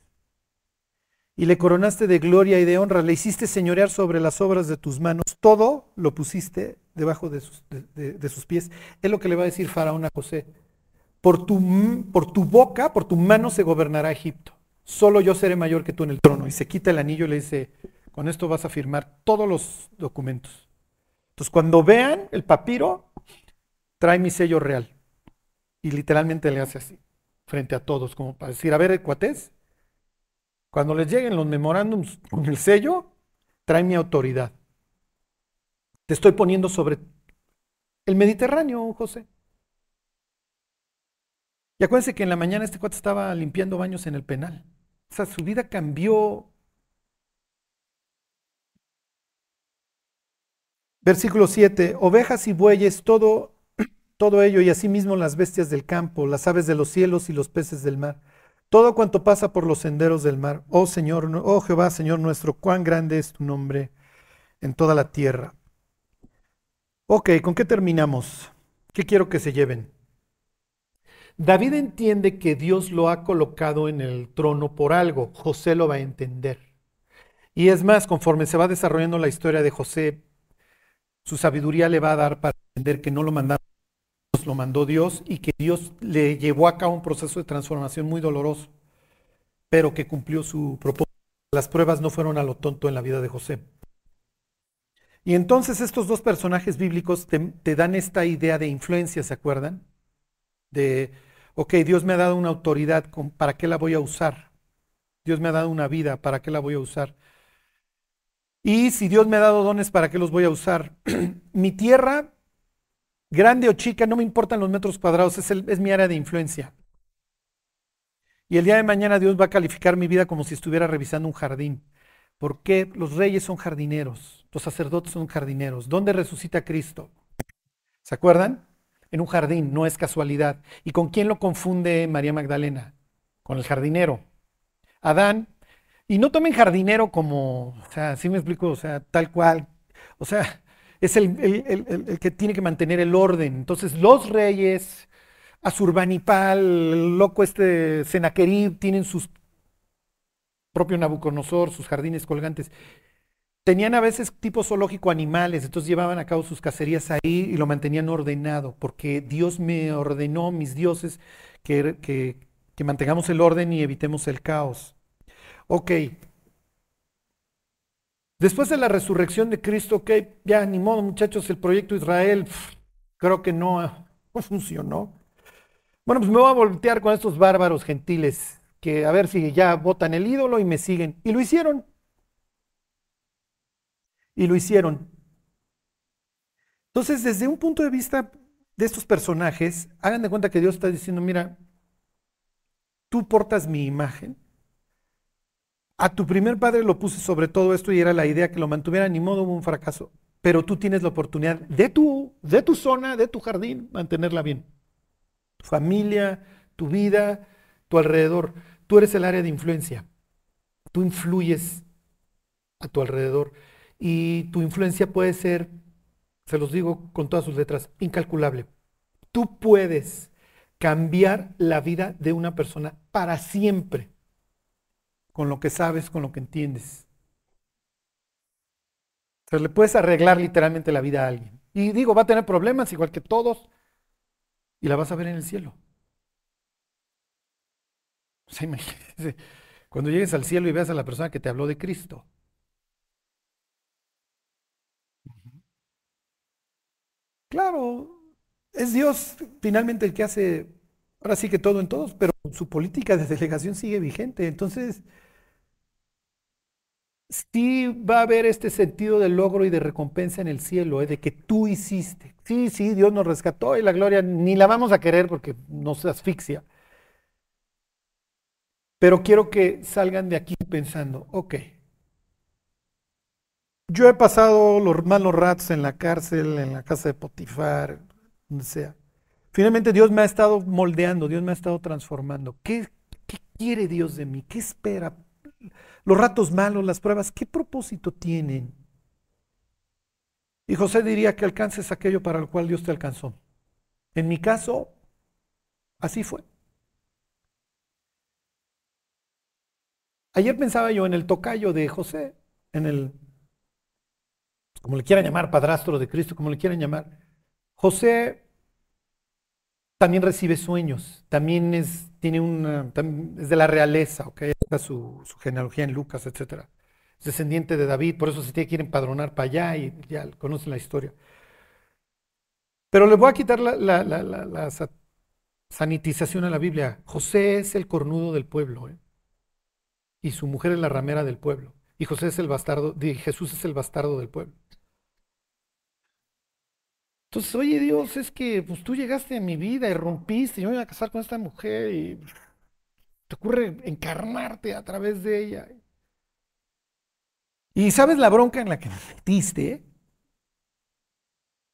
y le coronaste de gloria y de honra, le hiciste señorear sobre las obras de tus manos, todo lo pusiste debajo de sus, de, sus pies. Es lo que le va a decir Faraón a José. Por tu, por tu boca, por tu mano se gobernará Egipto. Solo yo seré mayor que tú en el trono. Y se quita el anillo y le dice, con esto vas a firmar todos los documentos. Entonces, cuando vean el papiro, trae mi sello real. Y literalmente le hace así, frente a todos, como para decir, a ver, cuates, cuando les lleguen los memorándums con el sello, trae mi autoridad. Te estoy poniendo sobre el Mediterráneo, José. Y acuérdense que en la mañana este cuate estaba limpiando baños en el penal. O sea, su vida cambió. Versículo 7. Ovejas y bueyes, todo todo ello y asimismo las bestias del campo, las aves de los cielos y los peces del mar, todo cuanto pasa por los senderos del mar. Oh Señor, oh Jehová, Señor nuestro, cuán grande es tu nombre en toda la tierra. Ok, ¿con qué terminamos? ¿Qué quiero que se lleven? David entiende que Dios lo ha colocado en el trono por algo. José lo va a entender. Y es más, conforme se va desarrollando la historia de José, su sabiduría le va a dar para entender que no lo mandaron lo mandó Dios y que Dios le llevó a cabo un proceso de transformación muy doloroso, pero que cumplió su propósito. Las pruebas no fueron a lo tonto en la vida de José. Y entonces estos dos personajes bíblicos te, dan esta idea de influencia, ¿se acuerdan? De, ok, Dios me ha dado una autoridad, ¿para qué la voy a usar? Dios me ha dado una vida, ¿para qué la voy a usar? Y si Dios me ha dado dones, ¿para qué los voy a usar? Mi tierra grande o chica, no me importan los metros cuadrados, es, mi área de influencia. Y el día de mañana Dios va a calificar mi vida como si estuviera revisando un jardín. Porque los reyes son jardineros, los sacerdotes son jardineros. ¿Dónde resucita Cristo? ¿Se acuerdan? En un jardín, no es casualidad. ¿Y con quién lo confunde María Magdalena? Con el jardinero. Adán. Y no tomen jardinero como, o sea, sí me explico, o sea, tal cual. O sea, es el, que tiene que mantener el orden. Entonces los reyes, Azurbanipal, el loco este Senaquerib, tienen sus propio Nabucodonosor, sus jardines colgantes. Tenían a veces tipo zoológico animales, entonces llevaban a cabo sus cacerías ahí y lo mantenían ordenado, porque Dios me ordenó, mis dioses, que, que mantengamos el orden y evitemos el caos. Ok, Después de la resurrección de Cristo, ok, ya ni modo muchachos, el proyecto Israel creo que no, funcionó. Bueno, pues me voy a voltear con estos bárbaros gentiles, que a ver si ya votan el ídolo y me siguen. Y lo hicieron. Y lo hicieron. Entonces, desde un punto de vista de estos personajes, hagan de cuenta que Dios está diciendo, mira, tú portas mi imagen, a tu primer padre lo puse sobre todo esto y era la idea que lo mantuviera, ni modo hubo un fracaso. Pero tú tienes la oportunidad de tu, de tu zona, de tu jardín, mantenerla bien. Tu familia, tu vida, tu alrededor. Tú eres el área de influencia. Tú influyes a tu alrededor. Y tu influencia puede ser, se los digo con todas sus letras, incalculable. Tú puedes cambiar la vida de una persona para siempre con lo que sabes, con lo que entiendes. O sea, le puedes arreglar literalmente la vida a alguien. Y digo, va a tener problemas igual que todos, y la vas a ver en el cielo. O sea, imagínese, cuando llegues al cielo y veas a la persona que te habló de Cristo. Claro, es Dios finalmente el que hace, ahora sí que todo en todos, pero su política de delegación sigue vigente. Entonces, sí va a haber este sentido de logro y de recompensa en el cielo, ¿eh? de que tú hiciste. Sí, sí, Dios nos rescató y la gloria ni la vamos a querer porque nos asfixia. Pero quiero que salgan de aquí pensando, ok, yo he pasado los malos ratos en la cárcel, en la casa de Potifar, donde sea. Finalmente Dios me ha estado moldeando, Dios me ha estado transformando. ¿Qué, qué quiere Dios de mí? ¿Qué espera? Los ratos malos, las pruebas, ¿qué propósito tienen? Y José diría que alcances aquello para el cual Dios te alcanzó. En mi caso, así fue. Ayer pensaba yo en el tocayo de José, en el, como le quieran llamar, padrastro de Cristo, como le quieran llamar. José también recibe sueños, también es, tiene una, es de la realeza. Está su, su genealogía en Lucas, etc. Es descendiente de David, por eso se tiene que ir empadronar para allá y ya conocen la historia. Pero le voy a quitar la, la, la, la sanitización a la Biblia. José es el cornudo del pueblo. ¿eh? y su mujer es la ramera del pueblo. Y José es el bastardo, Jesús es el bastardo del pueblo. Entonces, oye Dios, es que pues, tú llegaste a mi vida y rompiste, yo me voy a casar con esta mujer y te ocurre encarnarte a través de ella. Y sabes la bronca en la que me metiste.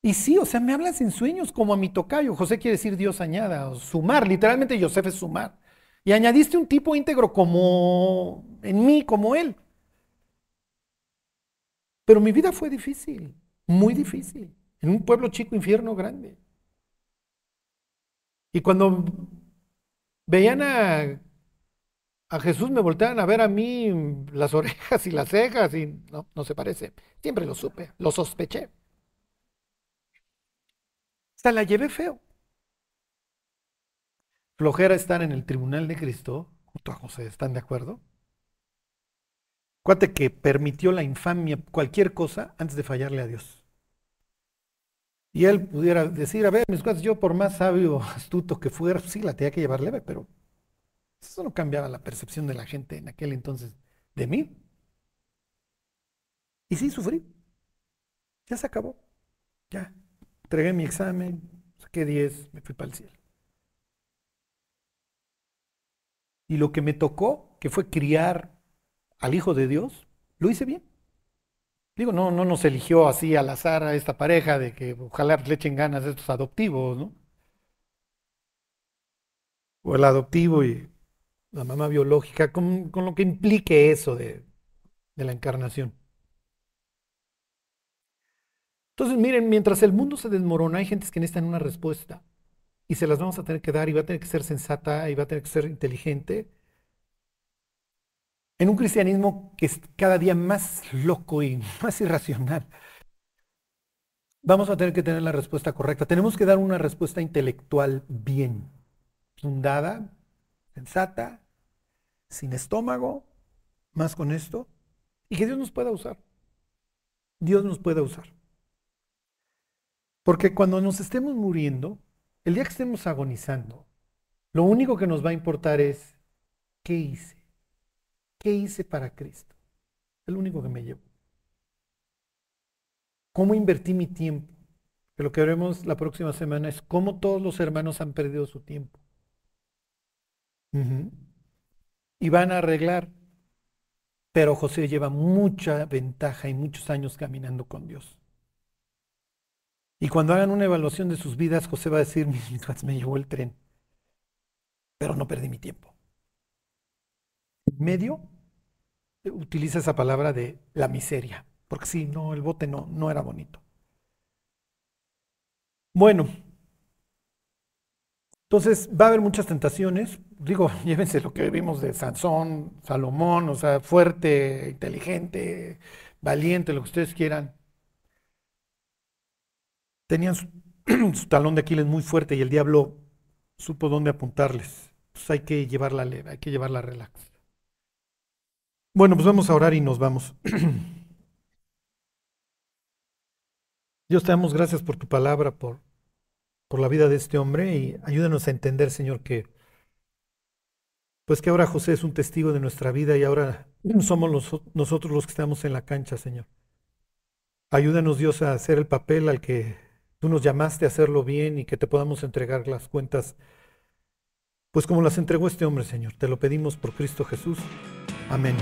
Y sí, o sea, me hablas en sueños como a mi tocayo. José quiere decir Dios añada, o sumar. Literalmente José es sumar. Y añadiste un tipo íntegro como en mí, como él. Pero mi vida fue difícil, muy difícil, en un pueblo chico, infierno grande. Y cuando veían a, a Jesús, me volteaban a ver a mí las orejas y las cejas y no, no se parece. Siempre lo supe, lo sospeché. Sea, la llevé feo flojera estar en el tribunal de Cristo junto a José, ¿están de acuerdo? Cuate que permitió la infamia, cualquier cosa, antes de fallarle a Dios. Y él pudiera decir, a ver, mis cosas, yo por más sabio, astuto que fuera, sí la tenía que llevar leve, pero eso no cambiaba la percepción de la gente en aquel entonces de mí. Y sí, sufrí. Ya se acabó. Ya. Entregué mi examen, saqué 10, me fui para el cielo. Y lo que me tocó, que fue criar al Hijo de Dios, lo hice bien. Digo, no, no nos eligió así al azar a esta pareja de que ojalá le echen ganas a estos adoptivos, ¿no? O el adoptivo y la mamá biológica, con, lo que implique eso de, de la encarnación. Entonces, miren, mientras el mundo se desmorona, hay gentes que necesitan una respuesta y se las vamos a tener que dar y va a tener que ser sensata y va a tener que ser inteligente. En un cristianismo que es cada día más loco y más irracional, vamos a tener que tener la respuesta correcta. Tenemos que dar una respuesta intelectual bien, fundada, sensata, sin estómago, más con esto, y que Dios nos pueda usar. Dios nos pueda usar. Porque cuando nos estemos muriendo, el día que estemos agonizando, lo único que nos va a importar es, ¿qué hice? ¿Qué hice para Cristo? Es lo único que me llevo. ¿Cómo invertí mi tiempo? Que lo que veremos la próxima semana es cómo todos los hermanos han perdido su tiempo. Y van a arreglar. Pero José lleva mucha ventaja y muchos años caminando con Dios. Y cuando hagan una evaluación de sus vidas, José va a decir, me llevó el tren, pero no perdí mi tiempo. Medio utiliza esa palabra de la miseria, porque sí, no, el bote no, no era bonito. Bueno, entonces va a haber muchas tentaciones. Digo, llévense lo que vimos de Sansón, Salomón, o sea, fuerte, inteligente, valiente, lo que ustedes quieran tenían su, talón de Aquiles muy fuerte y el diablo supo dónde apuntarles. Pues hay que llevarla leve, hay que llevarla relax. Bueno, pues vamos a orar y nos vamos. Dios te damos gracias por tu palabra, por, por la vida de este hombre y ayúdanos a entender, Señor, que pues que ahora José es un testigo de nuestra vida y ahora somos nosotros los que estamos en la cancha, Señor. Ayúdanos, Dios, a hacer el papel al que Tú nos llamaste a hacerlo bien y que te podamos entregar las cuentas, pues como las entregó este hombre, Señor. Te lo pedimos por Cristo Jesús. Amén.